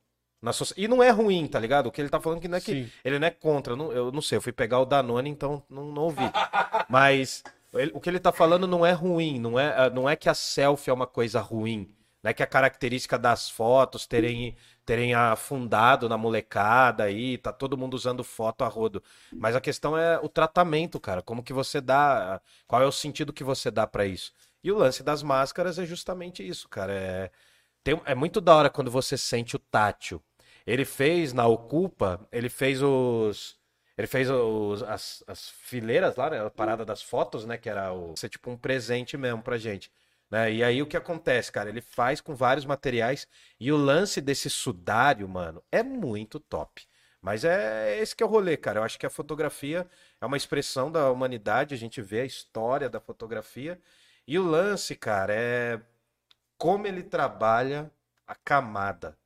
na socie- E não é ruim, tá ligado? O que ele tá falando que não é que Sim. ele não é contra, eu não, eu não sei, eu fui pegar o Danone, então não, não ouvi. Mas ele- o que ele tá falando não é ruim, não é, ah, não é que a selfie é uma coisa ruim. Não é que a característica das fotos terem, terem afundado na molecada aí, tá todo mundo usando foto a rodo. Mas a questão é o tratamento, cara. Como que você dá, qual é o sentido que você dá pra isso? E o lance das máscaras é justamente isso, cara. É, tem- é muito da hora quando você sente o tátil. Ele fez na Ocupa, ele fez os. Ele fez os, as, as fileiras lá, né? A parada das fotos, né? Que era o, ser tipo um presente mesmo pra gente. Né? E aí o que acontece, cara? Ele faz com vários materiais e o lance desse sudário, mano, é muito top. Mas é esse que é o rolê, cara. Eu acho que a fotografia é uma expressão da humanidade, a gente vê a história da fotografia. E o lance, cara, é como ele trabalha a camada,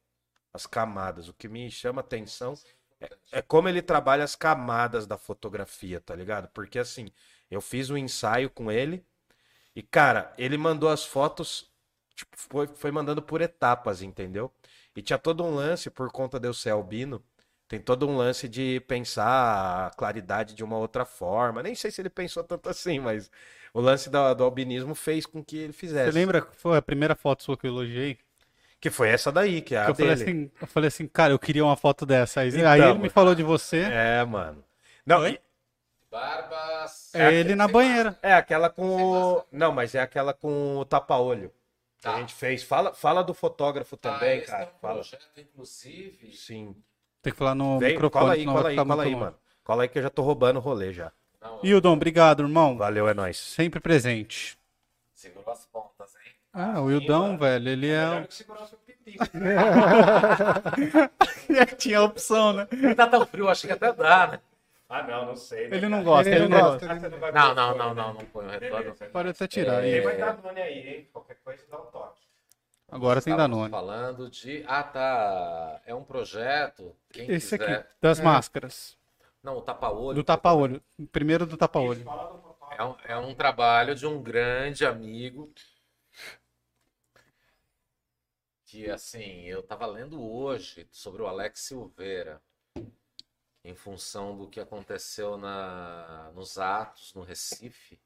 as camadas. O que me chama atenção é, é como ele trabalha as camadas da fotografia, tá ligado? Porque assim, eu fiz um ensaio com ele e, cara, ele mandou as fotos, tipo, foi, foi mandando por etapas, entendeu? E tinha todo um lance, por conta de eu ser albino, tem todo um lance de pensar a claridade de uma outra forma. Nem sei se ele pensou tanto assim, mas o lance do, do albinismo fez com que ele fizesse. Você lembra que foi a primeira foto sua que eu elogiei? Que foi essa daí, que é a Que eu falei dele. assim, eu falei assim, cara, eu queria uma foto dessa. Aí, Então, aí ele me falou de você, É, mano. Não, e- Barbas. é ele na banheira. é aquela com o... Não, mas é aquela com o tapa-olho. Que Tá. a gente fez. Fala, fala do fotógrafo também, ah, cara. É um Fala. projeto, inclusive. Sim. Tem que falar no Vem, microfone, cola aí, senão cola vai aí, cola aí, mano. Cola aí que eu já tô roubando o rolê já. Não, Hildon, obrigado, irmão. Valeu, é nóis. Sempre presente. segurou as pontas, hein? Ah, o Hildão, velho, ele é. que segurar seu pipi. Tinha opção, né? Não tá tão frio, acho que até dá, né? Ah, não, não sei. né, Ele não cara? gosta, Ele ele não não gosta. gosta. ele- Não, não, não, não, não põe o retorno. Pode até tirar. É, aí. Tem mais Danone aí, hein? Qualquer coisa dá um toque. Agora tem Danone. falando de. Ah, tá. É um projeto. Quem Esse quiser. aqui, das É. máscaras. Não, o tapa-olho. Do tapa-olho. Primeiro do tapa-olho. É um, é um trabalho de um grande amigo. Que, assim, eu tava lendo hoje sobre o Alex Silveira. Em função do que aconteceu na, nos atos no Recife.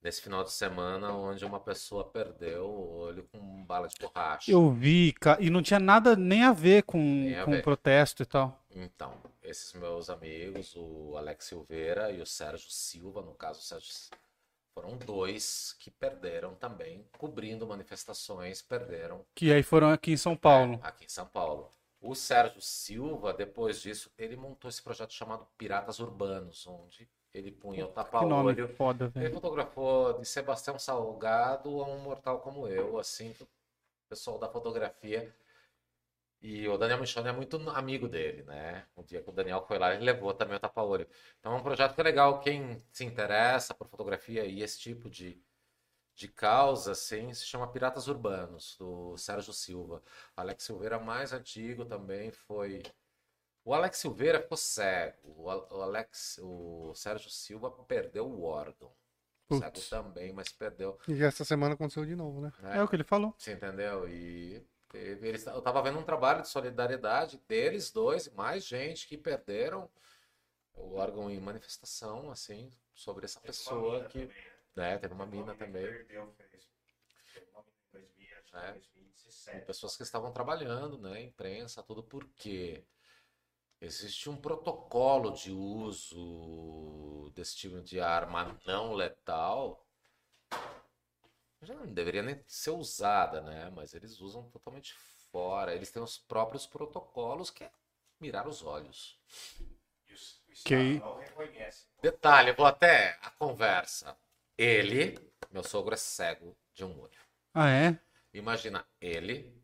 Nesse final de semana, onde uma pessoa perdeu o olho com bala de borracha. Eu vi, e não tinha nada nem a ver com, a com ver. protesto e tal. Então, esses meus amigos, o Alex Silveira e o Sérgio Silva, no caso, o Sérgio, foram dois que perderam também, cobrindo manifestações, perderam Que aí foram aqui em São Paulo. aqui em São Paulo. O Sérgio Silva, depois disso, ele montou esse projeto chamado Piratas Urbanos, onde ele punha o Que nome tapa-olho. foda, Ele velho. fotografou de Sebastião Salgado a um mortal como eu, assim, o pessoal da fotografia. E o Daniel Michone é muito amigo dele, né? Um dia que o Daniel foi lá, ele levou também o tapa-olho. Então é um projeto que é legal. Quem se interessa por fotografia e esse tipo de, de causa, assim, se chama Piratas Urbanos, do Sérgio Silva. Alex Silveira, mais antigo também, foi. O Alex Silveira ficou cego. O Al- o Alex, o Sérgio Silva perdeu o órgão. Cego Putz. também, mas perdeu. E essa semana aconteceu de novo, né? né? É o que ele falou. Você entendeu? E eles, eu tava vendo um trabalho de solidariedade deles dois, mais gente que perderam o órgão em manifestação, assim, sobre essa pessoa que. Né, teve uma mina também. É. Pessoas que estavam trabalhando, né? Imprensa, tudo porque existe um protocolo de uso desse tipo de arma não letal. Já não deveria nem ser usada, né? Mas eles usam totalmente fora. Eles têm os próprios protocolos que é mirar os olhos. Que aí- Detalhe, eu vou até a conversa. Ele, meu sogro é cego de um olho. Ah, é? Imagina ele,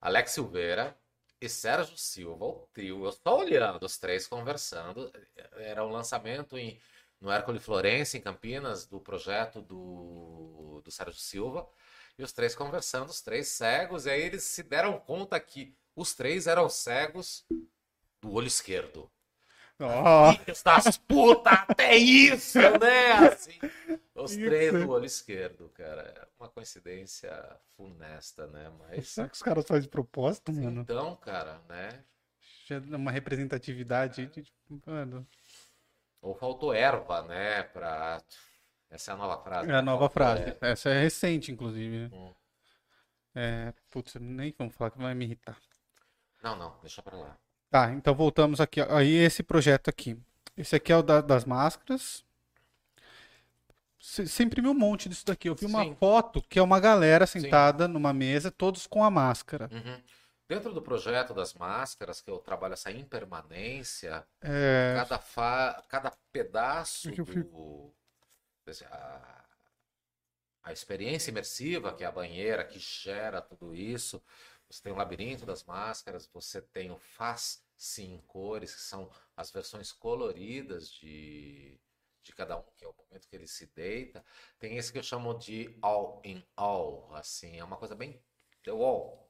Alex Silveira e Sérgio Silva, o trio. Eu estou olhando os três conversando. Era um lançamento em, no Hércules Florença, em Campinas, do projeto do, do Sérgio Silva. E os três conversando, os três cegos. E aí eles se deram conta que os três eram cegos do olho esquerdo. Filhos das putas, até isso, né? Assim, os Isso. três do olho esquerdo, cara. É uma coincidência funesta, né? Mas. será que os caras fazem de propósito, mano? Então, cara, né? Uma representatividade de, tipo, mano, Ou faltou erva, né? Pra. Essa é a nova frase. É a né? nova frase. erva. Essa é recente, inclusive, né? Hum. É, putz, nem vamos falar que vai me irritar. Não, não, deixa pra lá. Tá, então voltamos aqui. Aí esse projeto aqui. Esse aqui é o da- das máscaras. Você imprimiu um monte disso daqui. Eu vi uma Sim. foto que é uma galera sentada numa mesa, todos com a máscara. Uhum. Dentro do projeto das máscaras, que eu trabalho essa impermanência, É, cada, fa... cada pedaço É do. desse- A... a experiência imersiva, que é a banheira, que gera tudo isso, Você tem o Labirinto das Máscaras, você tem o Faz Sim Cores, que são as versões coloridas de, de cada um, que é o momento que ele se deita. Tem esse que eu chamo de All in All, assim, é uma coisa bem The Wall.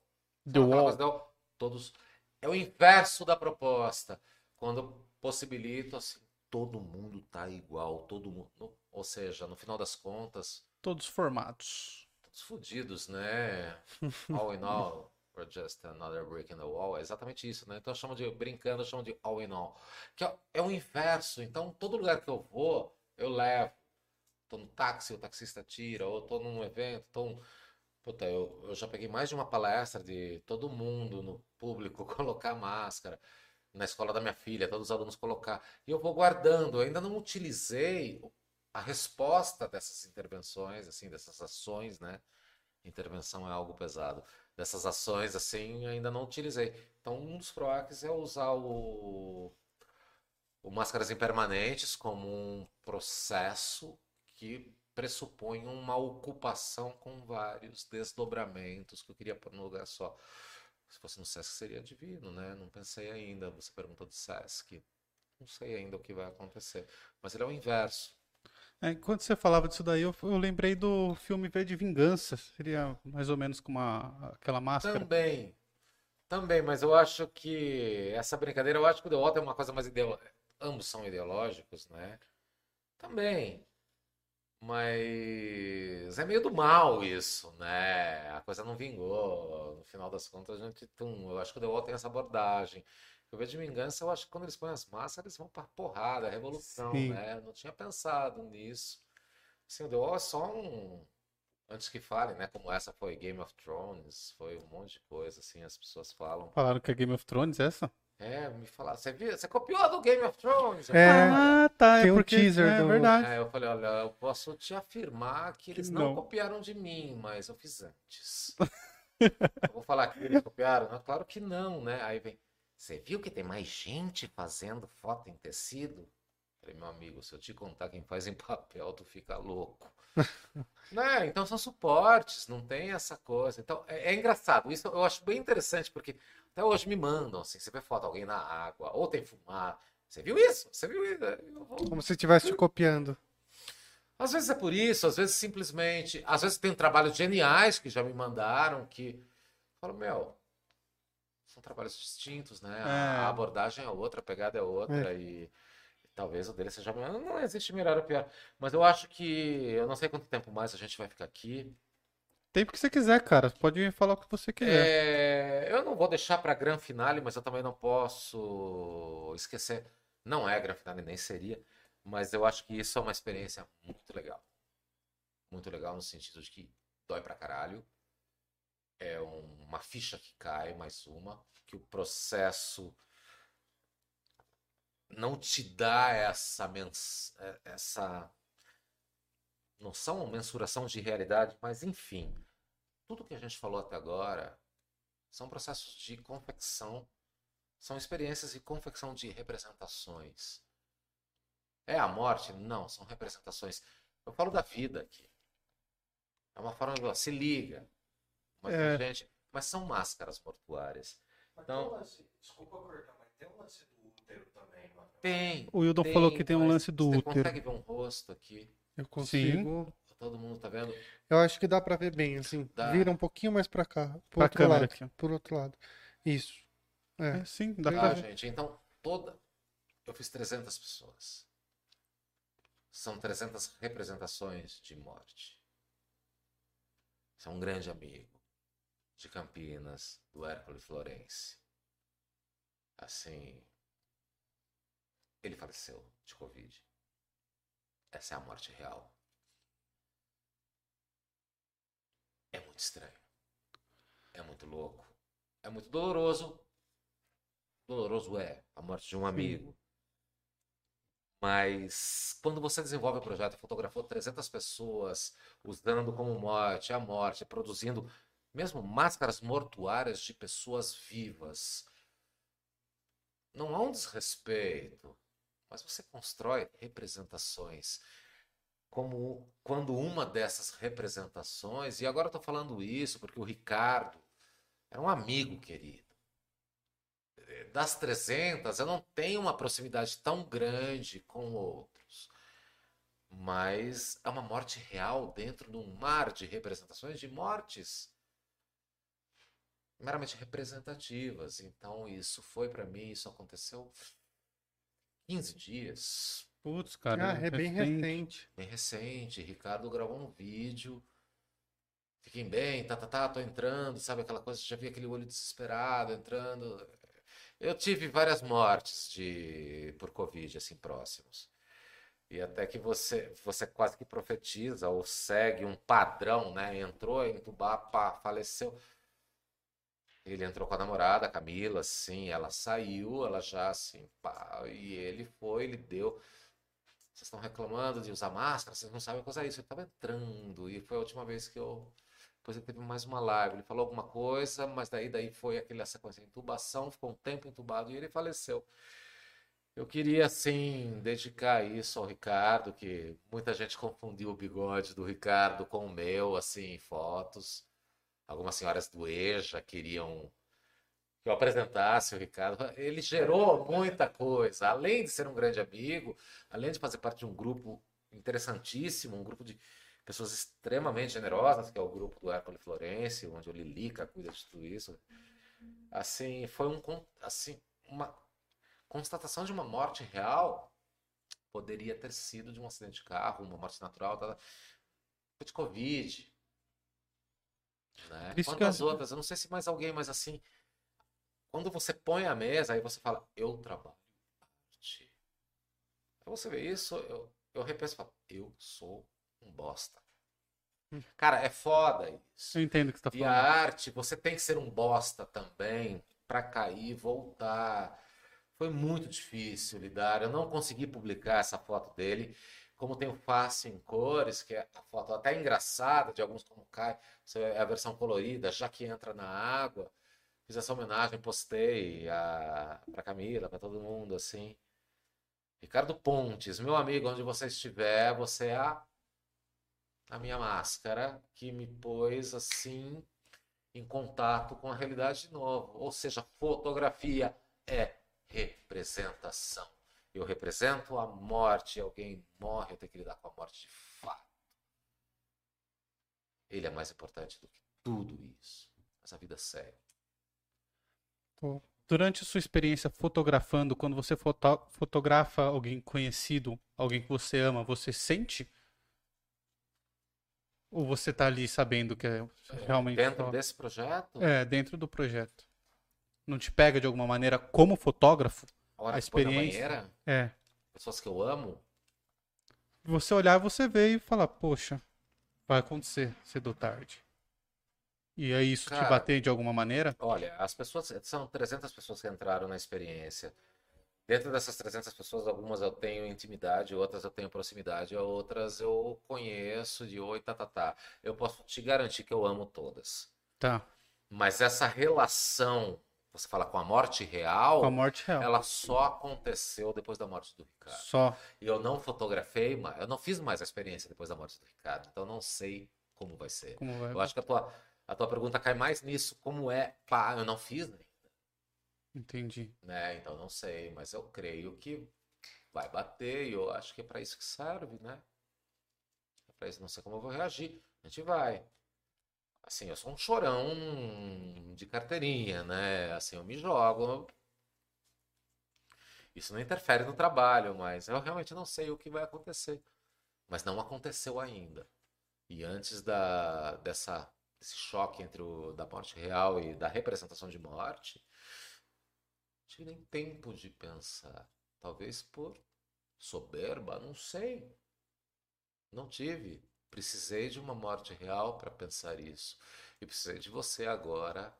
The Wall. do- todos é o inverso da proposta, quando possibilita assim, todo mundo tá igual, todo mundo, ou seja, no final das contas, Todos formados. todos fodidos, né? All in all, we're just another brick in the wall. É exatamente isso, né? Então eu chamo de, brincando, eu chamo de all in all. Que é, é o inverso. Então, todo lugar que eu vou, eu levo. Tô no táxi, o taxista tira, ou tô num evento, tô... um- Puta, eu, eu já peguei mais de uma palestra de todo mundo no público colocar máscara. Na escola da minha filha, todos os alunos colocar. E eu vou guardando. Eu ainda não utilizei a resposta dessas intervenções, assim, dessas ações, né? Intervenção é algo pesado. Dessas ações, assim, ainda não utilizei. Então, um dos PROACs é usar o, o Máscaras Impermanentes como um processo que pressupõe uma ocupação com vários desdobramentos que eu queria pôr num lugar só. Se fosse no Sesc seria divino, né? Não pensei ainda. Você perguntou do Sesc. Não sei ainda o que vai acontecer. Mas ele é o inverso. É, enquanto você falava disso daí, eu, eu lembrei do filme V de Vingança. Seria mais ou menos como uma, aquela máscara. Também. Também, mas eu acho que essa brincadeira, eu acho que o The Walter é uma coisa mais ideológica. Ambos são ideológicos, né? Também. Mas é meio do mal isso, né? A coisa não vingou. No final das contas, a gente. Tum, eu acho que o The Walter tem essa abordagem. Eu vejo de vingança, eu acho que quando eles põem as máscaras, eles vão pra porrada, revolução, Sim. né? Eu não tinha pensado nisso. Assim, o The Wall é só um. Antes que falem, né? Como essa foi Game of Thrones, foi um monte de coisa, assim, as pessoas falam. Falaram que é Game of Thrones essa? É, me falaram, você viu? Você copiou do Game of Thrones? É. Ah, tá. tem é um porque teaser é do- verdade. Aí eu falei, olha, eu posso te afirmar que eles não, não. copiaram de mim, mas eu fiz antes. eu vou falar que eles copiaram? Não, claro que não, né? Aí vem, você viu que tem mais gente fazendo foto em tecido? Falei, meu amigo, se eu te contar quem faz em papel, tu fica louco. né? Então são suportes, não tem essa coisa. Então é, é engraçado, isso eu acho bem interessante, porque até hoje me mandam, assim, você vê foto de alguém na água, ou tem fumar. Você viu isso? Você viu isso? Vou- Como se estivesse te copiando. às vezes é por isso, às vezes simplesmente. Às vezes tem trabalhos geniais que já me mandaram que. Eu falo, meu, são trabalhos distintos, né? A, É. a abordagem é outra, a pegada é outra e, e talvez o dele seja. melhor. Não existe melhor ou pior. Mas eu acho que. Eu não sei quanto tempo mais a gente vai ficar aqui. Tempo que você quiser, cara. Pode falar o que você quiser. É, eu não vou deixar para grande finale, mas eu também não posso esquecer. Não é grande finale, nem seria, mas eu acho que isso é uma experiência muito legal. Muito legal no sentido de que dói pra caralho. É um- uma ficha que cai, mais uma, que o processo não te dá essa mens... é- essa noção, mensuração de realidade, mas enfim, tudo que a gente falou até agora são processos de confecção, são experiências de confecção de representações. É a morte? Não, são representações. Eu falo da vida aqui. É uma forma de se liga. Mas, É. gente, mas são máscaras mortuárias. Então, desculpa cortar, mas tem um lance do útero também, mano. tem. O Wildon falou que tem um mas lance do você útero. consegue ver um rosto aqui? Eu consigo. Todo mundo tá vendo? Eu acho que dá pra ver bem, assim. Dá. Vira um pouquinho mais pra cá. Pro Pra outro câmera lado. aqui, outro lado. Isso. É. É, sim, dá pra Tá, ver. gente? Então, toda. Eu fiz 300 pessoas. São 300 representações de morte. Você é um grande amigo de Campinas, do Hércules Florence. Assim. Ele faleceu de Covid. Essa é a morte real. É muito estranho. É muito louco. É muito doloroso. Doloroso é a morte de um amigo. Mas quando você desenvolve o projeto fotografou 300 pessoas usando como morte a morte, produzindo mesmo máscaras mortuárias de pessoas vivas, não há um desrespeito, mas você constrói representações. Como quando uma dessas representações, e agora estou falando isso porque o Ricardo é Era um amigo querido. Das 300, eu não tenho uma proximidade tão grande com outros. Mas é uma morte real dentro de um mar de representações de mortes meramente representativas. Então, isso foi para mim, isso aconteceu 15 dias. Putz, cara. Ah, é bem recente. Bem recente. Ricardo gravou um vídeo. Fiquem bem, tá, tá, tá, tô entrando, sabe aquela coisa, já vi aquele olho desesperado entrando. Eu tive várias mortes de por Covid, assim, próximos. E até que você, você quase que profetiza ou segue um padrão, né? Entrou, entubar, pá, faleceu. Ele entrou com a namorada, a Camila, assim, ela saiu, ela já assim, pá, e ele foi, ele deu. Vocês estão reclamando de usar máscara, vocês não sabem coisa é isso. Ele estava entrando, e foi a última vez que eu. Depois ele teve mais uma live, ele falou alguma coisa, mas daí, daí foi aquela sequência de intubação, ficou um tempo entubado e ele faleceu. Eu queria, assim, dedicar isso ao Ricardo, que muita gente confundiu o bigode do Ricardo com o meu, assim, em fotos. Algumas senhoras do EJA queriam que eu apresentasse o Ricardo. Ele gerou muita coisa. Além de ser um grande amigo, além de fazer parte de um grupo interessantíssimo, um grupo de pessoas extremamente generosas, que é o grupo do Hércules Florense, onde o Lilica cuida de tudo isso. Assim, foi um, assim, uma constatação de uma morte real. Poderia ter sido de um acidente de carro, uma morte natural, de Covid, né? Quantas outras? Eu não sei se mais alguém, mas assim, quando você põe a mesa, aí você fala, eu trabalho arte. Aí você vê isso, eu, eu repenso e falo, eu sou um bosta. Hum. Cara, é foda isso. Eu entendo o que você tá falando. E a arte, você tem que ser um bosta também para cair e voltar. Foi muito difícil lidar. Eu não consegui publicar essa foto dele como tem o face em cores, que é a foto até engraçada de alguns como cai, é a versão colorida, já que entra na água. Fiz essa homenagem, postei a, pra Camila, para todo mundo, assim. Ricardo Pontes, meu amigo, onde você estiver, você é a, a minha máscara que me pôs, assim, em contato com a realidade de novo. Ou seja, fotografia é representação. Eu represento a morte, alguém morre, eu tenho que lidar com a morte de fato. Ele é mais importante do que tudo isso. Mas a vida segue. Durante a sua experiência fotografando, quando você foto fotografa alguém conhecido, alguém que você ama, você sente? Ou você está ali sabendo que é realmente. Dentro desse projeto? É, dentro do projeto. Não te pega de alguma maneira como fotógrafo? a, a experiência. Banheira, é. Pessoas que eu amo. Você olhar, você vê e falar, poxa, vai acontecer cedo ou tarde. E aí isso Cara, te bater de alguma maneira? Olha, as pessoas, são 300 pessoas que entraram na experiência. Dentro dessas 300 pessoas, algumas eu tenho intimidade, outras eu tenho proximidade, outras eu conheço de oi, tá, tá, tá. Eu posso te garantir que eu amo todas. Tá. Mas essa relação você fala com a morte real, com a morte real. ela só aconteceu depois da morte do Ricardo. Só. E eu não fotografei, eu não fiz mais a experiência depois da morte do Ricardo, então não sei como vai ser. Como vai... Eu acho que a tua, a tua pergunta cai mais nisso, como é, pá, eu não fiz ainda. Entendi. Né? Então não sei, mas eu creio que vai bater e eu acho que é para isso que serve, né? É para isso, não sei como eu vou reagir. A gente vai. Assim, eu sou um chorão de carteirinha, né? Assim, eu me jogo. Isso não interfere no trabalho, mas eu realmente não sei o que vai acontecer. Mas não aconteceu ainda. E antes da, dessa, desse choque entre o da morte real e da representação de morte, tive nem tempo de pensar. Talvez por soberba, não sei. Não tive. Precisei de uma morte real para pensar isso. E precisei de você agora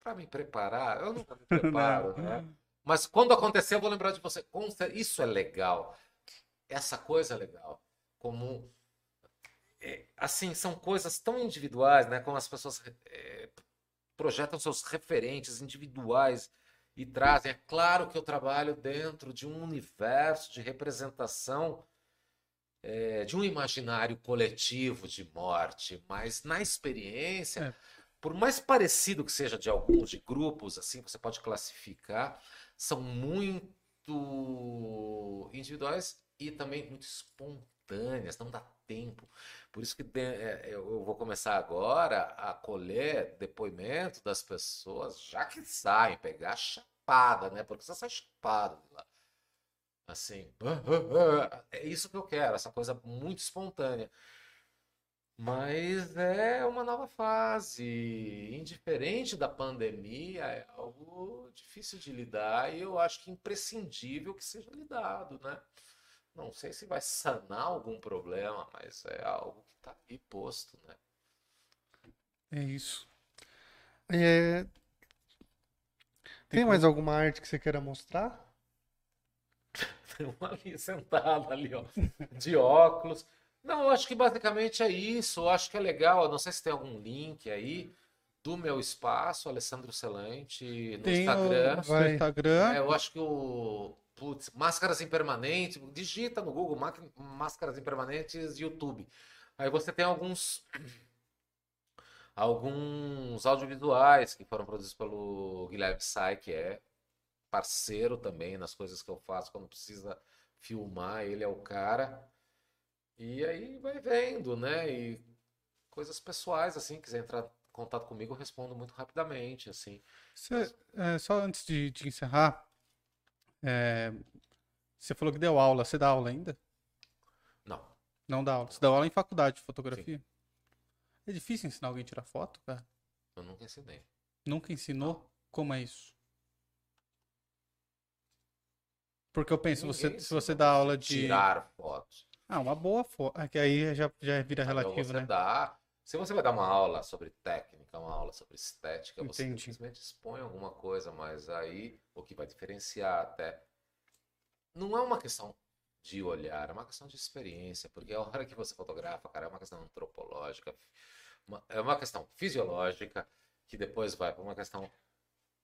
para me preparar. Eu nunca me preparo, né? Mas quando acontecer, eu vou lembrar de você. Isso é legal. Essa coisa é legal. Como. É, assim, são coisas tão individuais, né? Como as pessoas é, projetam seus referentes individuais e trazem. É claro que eu trabalho dentro de um universo de representação é, de um imaginário coletivo de morte, mas na experiência, é. por mais parecido que seja de alguns, de grupos, assim, você pode classificar, são muito individuais e também muito espontâneas, não dá tempo. Por isso que é, eu vou começar agora a colher depoimento das pessoas já que saem, pegar chapada, né? Porque você sai chapado lá. Assim, é isso que eu quero, essa coisa muito espontânea. Mas é uma nova fase. Indiferente da pandemia, é algo difícil de lidar e eu acho que imprescindível que seja lidado, né? Não sei se vai sanar algum problema, mas é algo que está aí posto, né? É isso. É, Tem mais alguma arte que você queira mostrar? Tem uma ali sentada ali, ó, de óculos. Não, eu acho que basicamente é isso. Eu acho que é legal. Eu não sei se tem algum link aí do meu espaço, Alessandro Celante, no Tem Instagram. o no Instagram. É, eu acho que o Putz, máscaras impermanentes, digita no Google máscaras impermanentes YouTube. Aí você tem alguns alguns audiovisuais que foram produzidos pelo Guilherme Sai, que é parceiro também nas coisas que eu faço quando precisa filmar, ele é o cara. E aí vai vendo, né? E coisas pessoais assim, quiser entrar em contato comigo, eu respondo muito rapidamente, assim. É, só antes de, de encerrar, é, você falou que deu aula. Você dá aula ainda? Não. Não dá aula. Você dá aula em faculdade de fotografia? Sim. É difícil ensinar alguém a tirar foto, cara? Eu nunca ensinei. Nunca ensinou? Não. Como é isso? Porque eu penso, você, se você dá aula de. Tirar fotos. Ah, uma boa foto. É que aí já, já vira então relativo, você né? Dá... Se você vai dar uma aula sobre técnica, uma aula sobre estética, Entendi. você simplesmente expõe alguma coisa, mas aí o que vai diferenciar até. Não é uma questão de olhar, é uma questão de experiência, porque a hora que você fotografa, cara, é uma questão antropológica, uma, é uma questão fisiológica, que depois vai para uma questão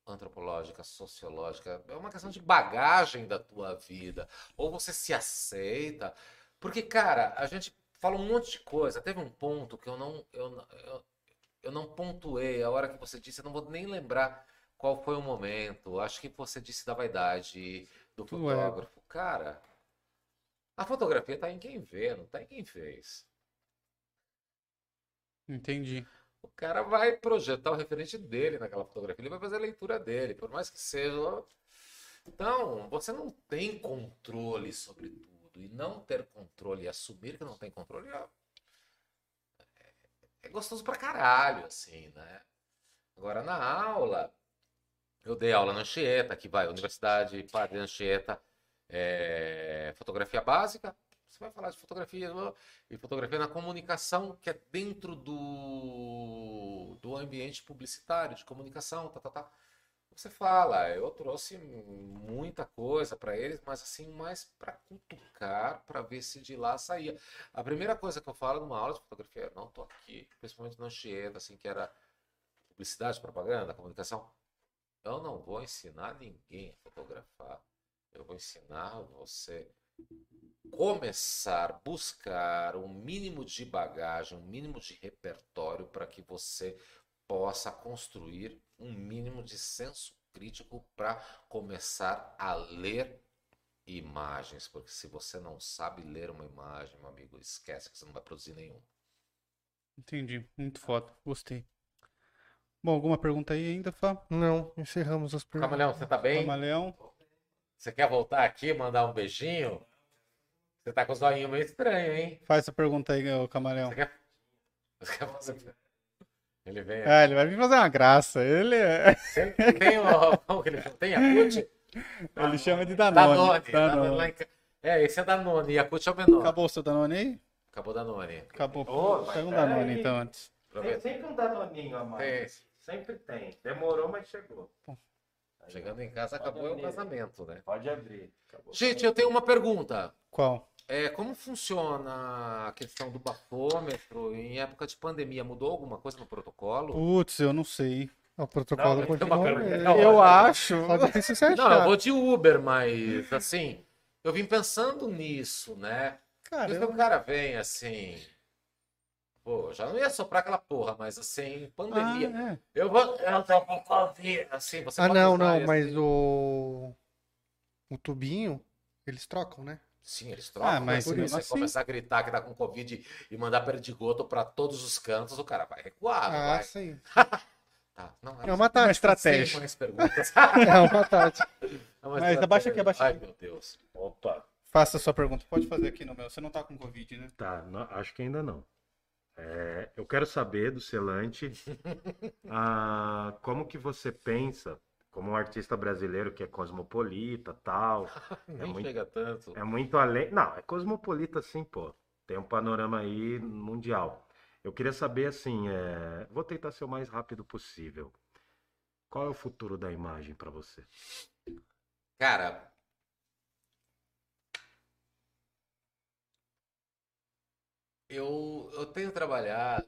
antropológica, sociológica, é uma questão de bagagem da tua vida. Ou você se aceita. Porque, cara, a gente fala um monte de coisa. Teve um ponto que eu não, eu, eu, eu não pontuei. A hora que você disse, eu não vou nem lembrar qual foi o momento. Acho que você disse da vaidade do fotógrafo. Cara, a fotografia tá em quem vê, não tá em quem fez. Entendi. O cara vai projetar o referente dele naquela fotografia, ele vai fazer a leitura dele, por mais que seja. Então, você não tem controle sobre tudo e não ter controle e assumir que não tem controle é, é gostoso pra caralho, assim, né? Agora, na aula, eu dei aula na Anchieta, que vai, Universidade Padre Anchieta, é, fotografia básica, você vai falar de fotografia e fotografia na comunicação, que é dentro do, do ambiente publicitário, de comunicação, tá, tá, tá você fala, eu trouxe muita coisa para eles, mas assim, mais para cutucar, para ver se de lá saía. A primeira coisa que eu falo numa aula de fotografia, não tô aqui, principalmente no Anchieta, assim, que era publicidade, propaganda, comunicação. Eu não vou ensinar ninguém a fotografar. Eu vou ensinar você começar, buscar um mínimo de bagagem, um mínimo de repertório para que você possa construir um mínimo de senso crítico para começar a ler imagens, porque se você não sabe ler uma imagem, meu amigo, esquece que você não vai produzir nenhum. Entendi, muito foda, gostei. Bom, alguma pergunta aí ainda, Fá? Não, encerramos as perguntas. Camaleão, você tá bem? Camaleão. Você quer voltar aqui, mandar um beijinho? Você tá com os olhinhos meio estranho, hein? Faz essa pergunta aí, Camaleão. Você quer, você quer fazer... Ele vem. É, ele vai vir fazer uma graça. Ele é. Tem o. Ele tem Yakut? Ele chama de Danone. Danone. Danone. É, esse é Danone. Yakut é o menor. Acabou o seu Danone aí? Acabou o Danone. Acabou. Oh, Pega um Danone aí. então antes. Tem sempre um Danoninho a mais. Sempre tem. Demorou, mas chegou. Chegando em casa, Pode acabou abrir. o casamento, né? Pode abrir. Acabou. Gente, eu tenho uma pergunta. Qual? É, como funciona a questão do bafômetro em época de pandemia? Mudou alguma coisa no protocolo? Putz, eu não sei. O protocolo não, continua. Eu, eu acho. Não, eu vou de Uber, mas assim, eu vim pensando nisso, né? Cara, eu... o cara vem assim. Pô, já não ia soprar aquela porra, mas assim, pandemia. Ah, é. Eu vou. Eu tô com Covid. Assim, você Ah, pode não, usar não, mas o. O tubinho, eles trocam, né? Sim, eles trocam. Ah, mas se você assim- começar a gritar que tá com Covid e mandar perdigoto pra todos os cantos, o cara vai recuar, não Ah, vai. sim. Tá, não, É uma tática. estratégia. É uma tática. É uma Mas abaixa aqui, abaixa Ai, aqui. meu Deus. Opa. Faça a sua pergunta. Pode fazer aqui no meu. Você não tá com Covid, né? Tá, não- acho que ainda não. É, eu quero saber do Celante ah, como que você pensa, como um artista brasileiro que é cosmopolita, tal, Nem muito- chega tanto. é muito além. Não, é cosmopolita sim, pô. Tem um panorama aí mundial. Eu queria saber assim, é, vou tentar ser o mais rápido possível. Qual é o futuro da imagem para você? Cara. Eu, eu tenho trabalhado,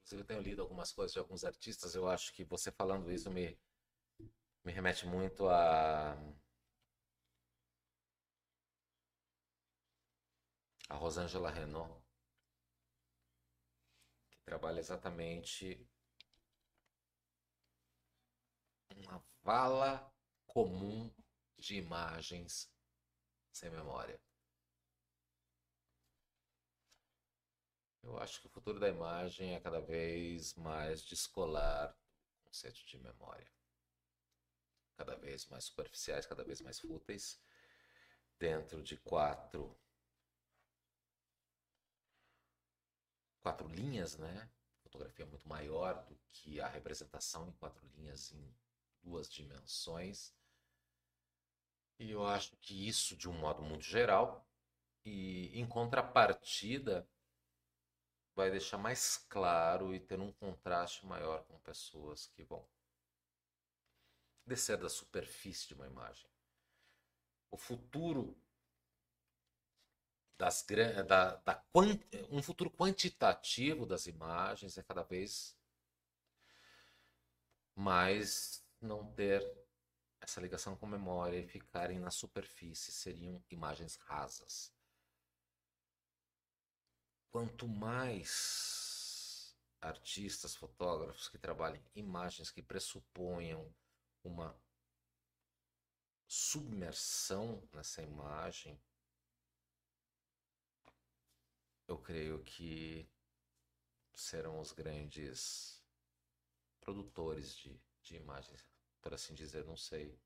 inclusive eu tenho lido algumas coisas de alguns artistas, eu acho que você falando isso me, me remete muito a. a Rosângela Renault, que trabalha exatamente uma vala comum de imagens sem memória. Eu acho que o futuro da imagem é cada vez mais descolar do conceito de memória. Cada vez mais superficiais, cada vez mais fúteis, dentro de quatro quatro linhas, né? Fotografia muito maior do que a representação em quatro linhas em duas dimensões. E eu acho que isso, de um modo muito geral, e em contrapartida, vai deixar mais claro e ter um contraste maior com pessoas que vão descer da superfície de uma imagem. O futuro das da, da um futuro quantitativo das imagens é cada vez mais não ter essa ligação com memória e ficarem na superfície, seriam imagens rasas. Quanto mais artistas, fotógrafos que trabalhem imagens que pressuponham uma submersão nessa imagem, eu creio que serão os grandes produtores de, de imagens, por assim dizer, não sei.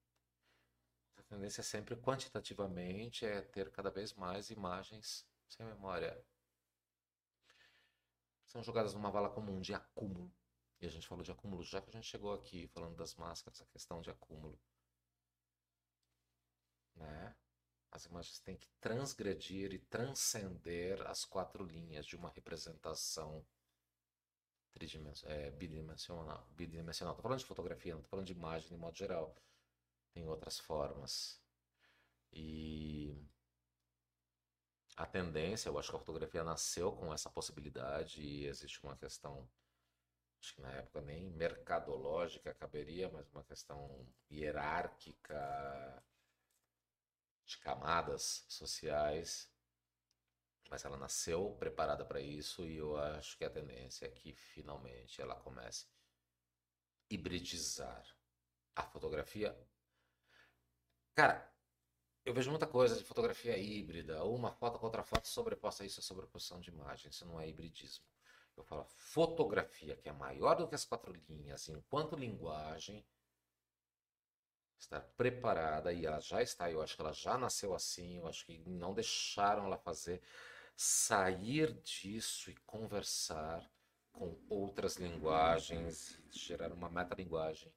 A tendência é sempre quantitativamente é ter cada vez mais imagens sem memória. São jogadas numa vala comum de acúmulo. E a gente falou de acúmulo, já que a gente chegou aqui falando das máscaras, a questão de acúmulo. Né? As imagens têm que transgredir e transcender as quatro linhas de uma representação tridimension- é, bidimensional. bidimensional. Estou falando de fotografia, não estou falando de imagem de modo geral. Tem outras formas. E a tendência, eu acho que a fotografia nasceu com essa possibilidade e existe uma questão, acho que na época nem mercadológica caberia, mas uma questão hierárquica de camadas sociais, mas ela nasceu preparada para isso e eu acho que a tendência é que finalmente ela comece a hibridizar a fotografia. Cara, eu vejo muita coisa de fotografia híbrida, uma foto com outra foto sobreposta, isso é sobreposição de imagem, isso não é hibridismo. Eu falo fotografia, que é maior do que as quatro linhas, enquanto linguagem, estar preparada, e ela já está, eu acho que ela já nasceu assim, eu acho que não deixaram ela fazer, sair disso e conversar com outras linguagens, gerar uma metalinguagem.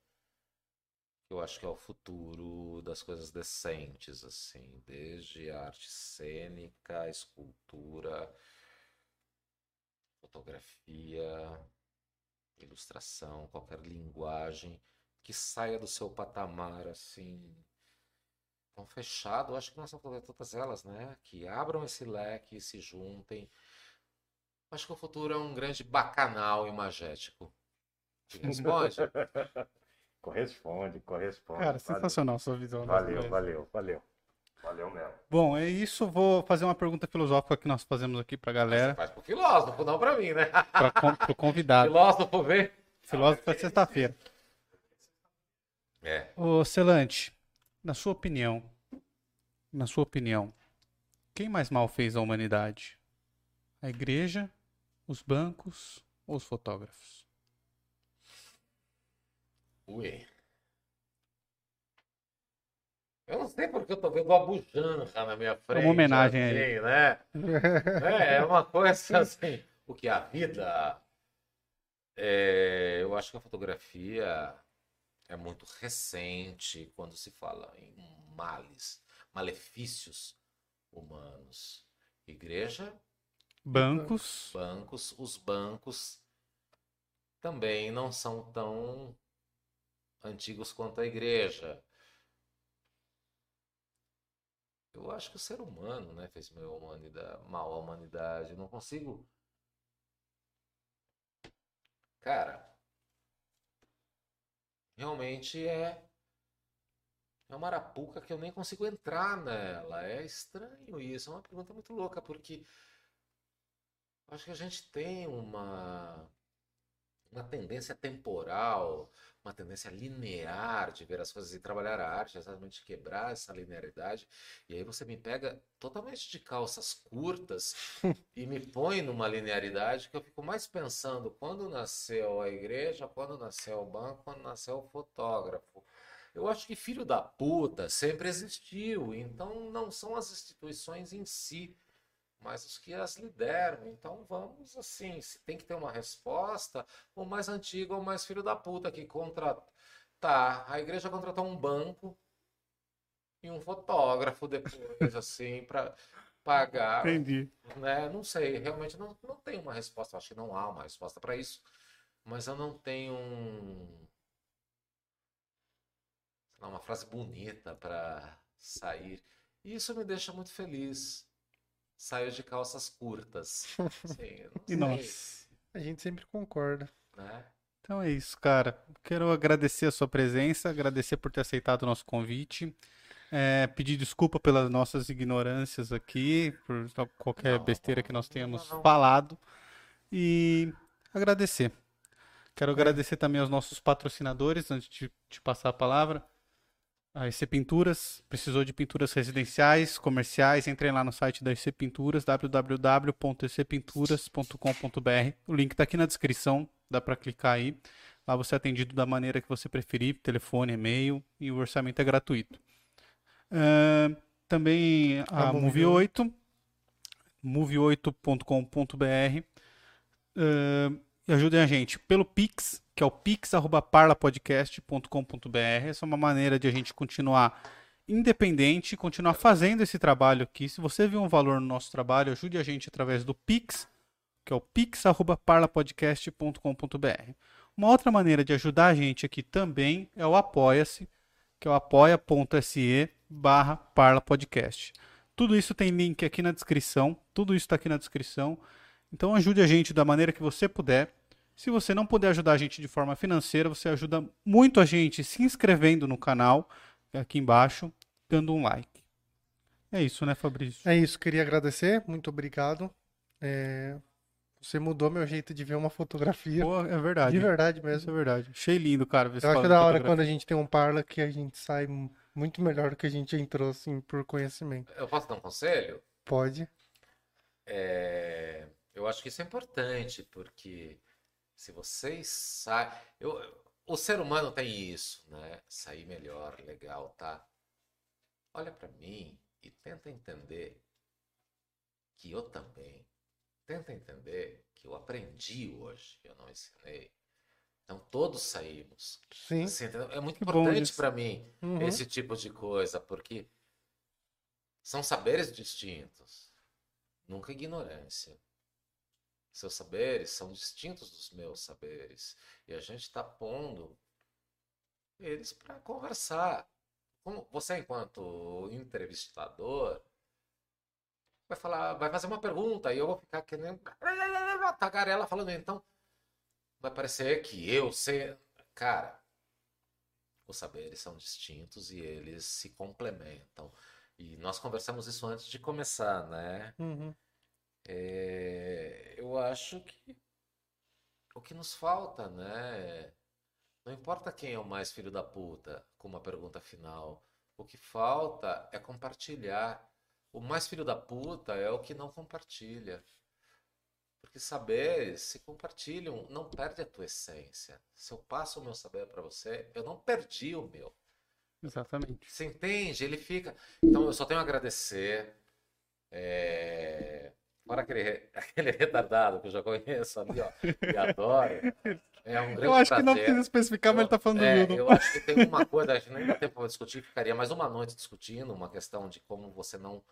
Eu acho que é o futuro das coisas decentes, assim, desde a arte cênica, a escultura, fotografia, ilustração, qualquer linguagem que saia do seu patamar assim tão fechado, acho que não são todas elas, né? Que abram esse leque e se juntem. Acho que o futuro é um grande bacanal imagético. Responde? Corresponde, corresponde. Cara, Valeu. sensacional sua visão. das Valeu, valeu, valeu. Valeu mesmo. Bom, é isso. Vou fazer uma pergunta filosófica que nós fazemos aqui pra Você galera, faz pro filósofo, não pra mim, né? para pro convidado. filósofo vem. Filósofo é sexta-feira. É. Ô, Celante, na sua opinião, na sua opinião, quem mais mal fez a humanidade? A igreja, os bancos ou os fotógrafos? Ui. Eu não sei porque eu tô vendo uma bujanra na minha frente. homenagem a assim, né? É, é uma coisa assim. O que a vida. é, eu acho que a fotografia é muito recente quando se fala em males, malefícios humanos. Igreja, Bancos, bancos, os bancos também não são tão antigos quanto a igreja. Eu acho que o ser humano, né, fez mal à humanidade. Eu não consigo. Cara, realmente é é uma arapuca que eu nem consigo entrar nela. É estranho isso. É uma pergunta muito louca porque acho que a gente tem uma uma tendência temporal, uma tendência linear de ver as coisas e trabalhar a arte, exatamente quebrar essa linearidade. E aí você me pega totalmente de calças curtas e me põe numa linearidade que eu fico mais pensando quando nasceu a igreja, quando nasceu o banco, quando nasceu o fotógrafo. Eu acho que filho da puta sempre existiu, então não são as instituições em si mas os que as lideram. Então vamos assim, se tem que ter uma resposta, o mais antigo ou o mais filho da puta que contrata. Tá, a igreja contratou um banco e um fotógrafo depois, assim, para pagar, entendi. né? Não sei, realmente não, não tenho uma resposta, acho que não há uma resposta para isso, mas eu não tenho um, lá, uma frase bonita para sair. E isso me deixa muito feliz. Saio de calças curtas. Não E nós? A gente sempre concorda. né? Então é isso, cara. Quero agradecer a sua presença, agradecer por ter aceitado o nosso convite. É, pedir desculpa pelas nossas ignorâncias aqui, por qualquer Não, besteira que nós não, tenhamos não. falado. E agradecer. Quero agradecer também aos nossos patrocinadores, antes de, de passar a palavra. A EC Pinturas, precisou de pinturas residenciais, comerciais, entrem lá no site da EC Pinturas, www.ecpinturas.com.br. O link está aqui na descrição, dá para clicar aí. Lá você é atendido da maneira que você preferir, telefone, e-mail, e o orçamento é gratuito. Ahn, também a A Move Move 8, move8.com.br. Ahn, e ajudem a gente pelo Pix, que é o pix@parlapodcast.com.br. Essa é uma maneira de a gente continuar independente, continuar fazendo esse trabalho aqui. Se você viu um valor no nosso trabalho, ajude a gente através do Pix, que é o pix@parlapodcast.com.br. Uma outra maneira de ajudar a gente aqui também é o Apoia-se, que é o apoia.se barra parlapodcast. Tudo isso tem link aqui na descrição, tudo isso está aqui na descrição. Então ajude a gente da maneira que você puder. Se você não puder ajudar a gente de forma financeira, você ajuda muito a gente se inscrevendo no canal, aqui embaixo, dando um like. É isso, né, Fabrício? É isso, queria agradecer, muito obrigado. É, Você mudou meu jeito de ver uma fotografia. Pô, é verdade. De verdade Isso mesmo. é verdade. Achei lindo, cara. Eu acho falando da hora quando a gente tem um parla que a gente sai muito melhor do que a gente entrou, assim, por conhecimento. Eu posso dar um conselho? Pode. É, eu acho que isso é importante, porque se vocês saem. Eu, o ser humano tem isso, né? Sair melhor, legal, tá? Olha pra mim e tenta entender que eu também. Tenta entender que eu aprendi hoje, eu não ensinei. Então todos saímos. Sim. Entendeu? É muito importante pra mim Uhum. esse tipo de coisa, porque são saberes distintos, nunca ignorância. Seus saberes são distintos dos meus saberes e a gente está pondo eles para conversar. Como você, enquanto entrevistador, vai falar, vai fazer uma pergunta e eu vou ficar querendo tagarela falando, então vai parecer que eu sei, cara os saberes são distintos e eles se complementam. E nós conversamos isso antes de começar, né? Uhum. É, acho que o que nos falta, né? Não importa quem é o mais filho da puta, com uma pergunta final. O que falta é compartilhar. O mais filho da puta é o que não compartilha. Porque saber, se compartilham, não perde a tua essência. Se eu passo o meu saber para você, eu não perdi o meu. Exatamente. Você entende? Ele fica. Então eu só tenho a agradecer. É... Fora aquele, aquele retardado que eu já conheço ali, ó, e adoro. É um grande Eu acho que não prazer. precisa especificar, mas ele tá falando É, do Hildo. eu acho que tem uma coisa, a gente nem dá tempo para discutir, ficaria mais uma noite discutindo uma questão de como você não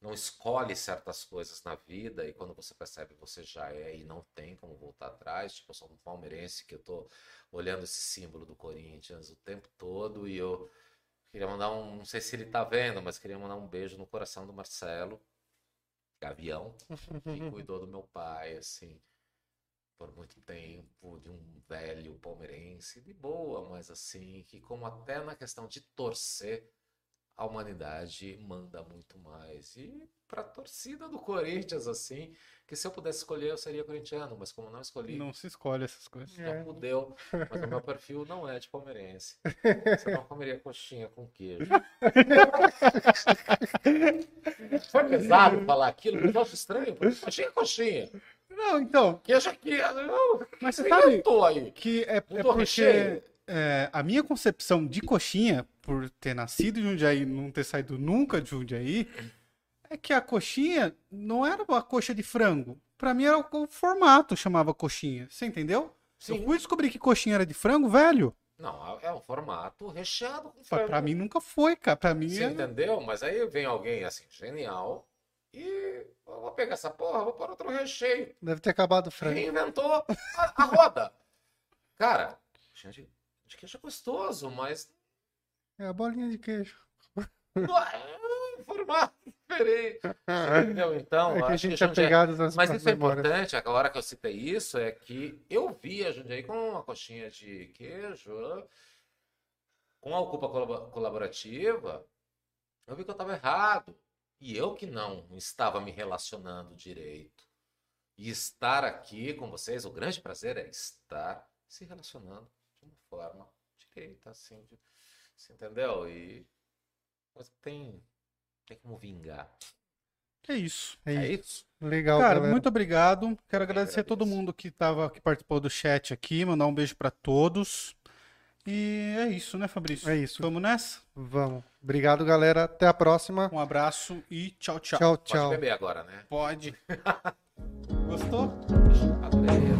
não escolhe certas coisas na vida e quando você percebe você já é e não tem como voltar atrás. Tipo, eu sou um palmeirense que eu tô olhando esse símbolo do Corinthians o tempo todo e eu queria mandar um, não sei se ele tá vendo, mas queria mandar um beijo no coração do Marcelo Gavião, que cuidou do meu pai, assim, por muito tempo, de um velho palmeirense, de boa, mas assim, que como até na questão de torcer, a humanidade manda muito mais. E pra torcida do Corinthians, assim, que se eu pudesse escolher, eu seria corintiano, mas como não escolhi, Não se escolhe essas coisas. É. não fudeu. Mas o meu perfil não é de palmeirense. Você não comeria coxinha com queijo. Foi pesado falar aquilo, mas eu acho estranho. porque Coxinha é coxinha. Não, então, Queijo aqui. Eu, mas você sabe aí. que é, é porque recheio. é, a minha concepção de coxinha, por ter nascido em Jundiaí e não ter saído nunca de Jundiaí, é que a coxinha não era uma coxa de frango. Pra mim era o, formato chamava coxinha. Você entendeu? Sim. Eu fui descobrir que coxinha era de frango, velho. Não, é um formato recheado com frango. pra mim nunca foi, cara. Pra mim Você é... entendeu? Mas aí vem alguém assim, genial, e eu vou pegar essa porra, vou pôr outro recheio. Deve ter acabado o frango. Reinventou a, a roda. Cara, gente, de queijo é gostoso, mas É a bolinha de queijo. formato diferente. Entendeu? Então, É que a acho que gente é Jundiaí- pegado nas Mas isso é importante, a hora que eu citei isso, é que eu via Jundiaí com uma coxinha de queijo, com a ocupa colab- colaborativa, eu vi que eu estava errado. E eu que não estava me relacionando direito. E estar aqui com vocês, o grande prazer é estar se relacionando de uma forma direita, assim, de- você entendeu? E mas tem, tem como vingar. é isso. É É isso. isso? Legal, Cara, galera. muito obrigado. Quero agradecer a todo mundo que tava, que participou do chat aqui, mandar um beijo pra todos. E é isso, né, Fabrício? É isso. Vamos nessa? Vamos. Obrigado, galera. Até a próxima. Um abraço e tchau, tchau. Tchau, Pode tchau. beber agora, né? Pode. Gostou? Adorei.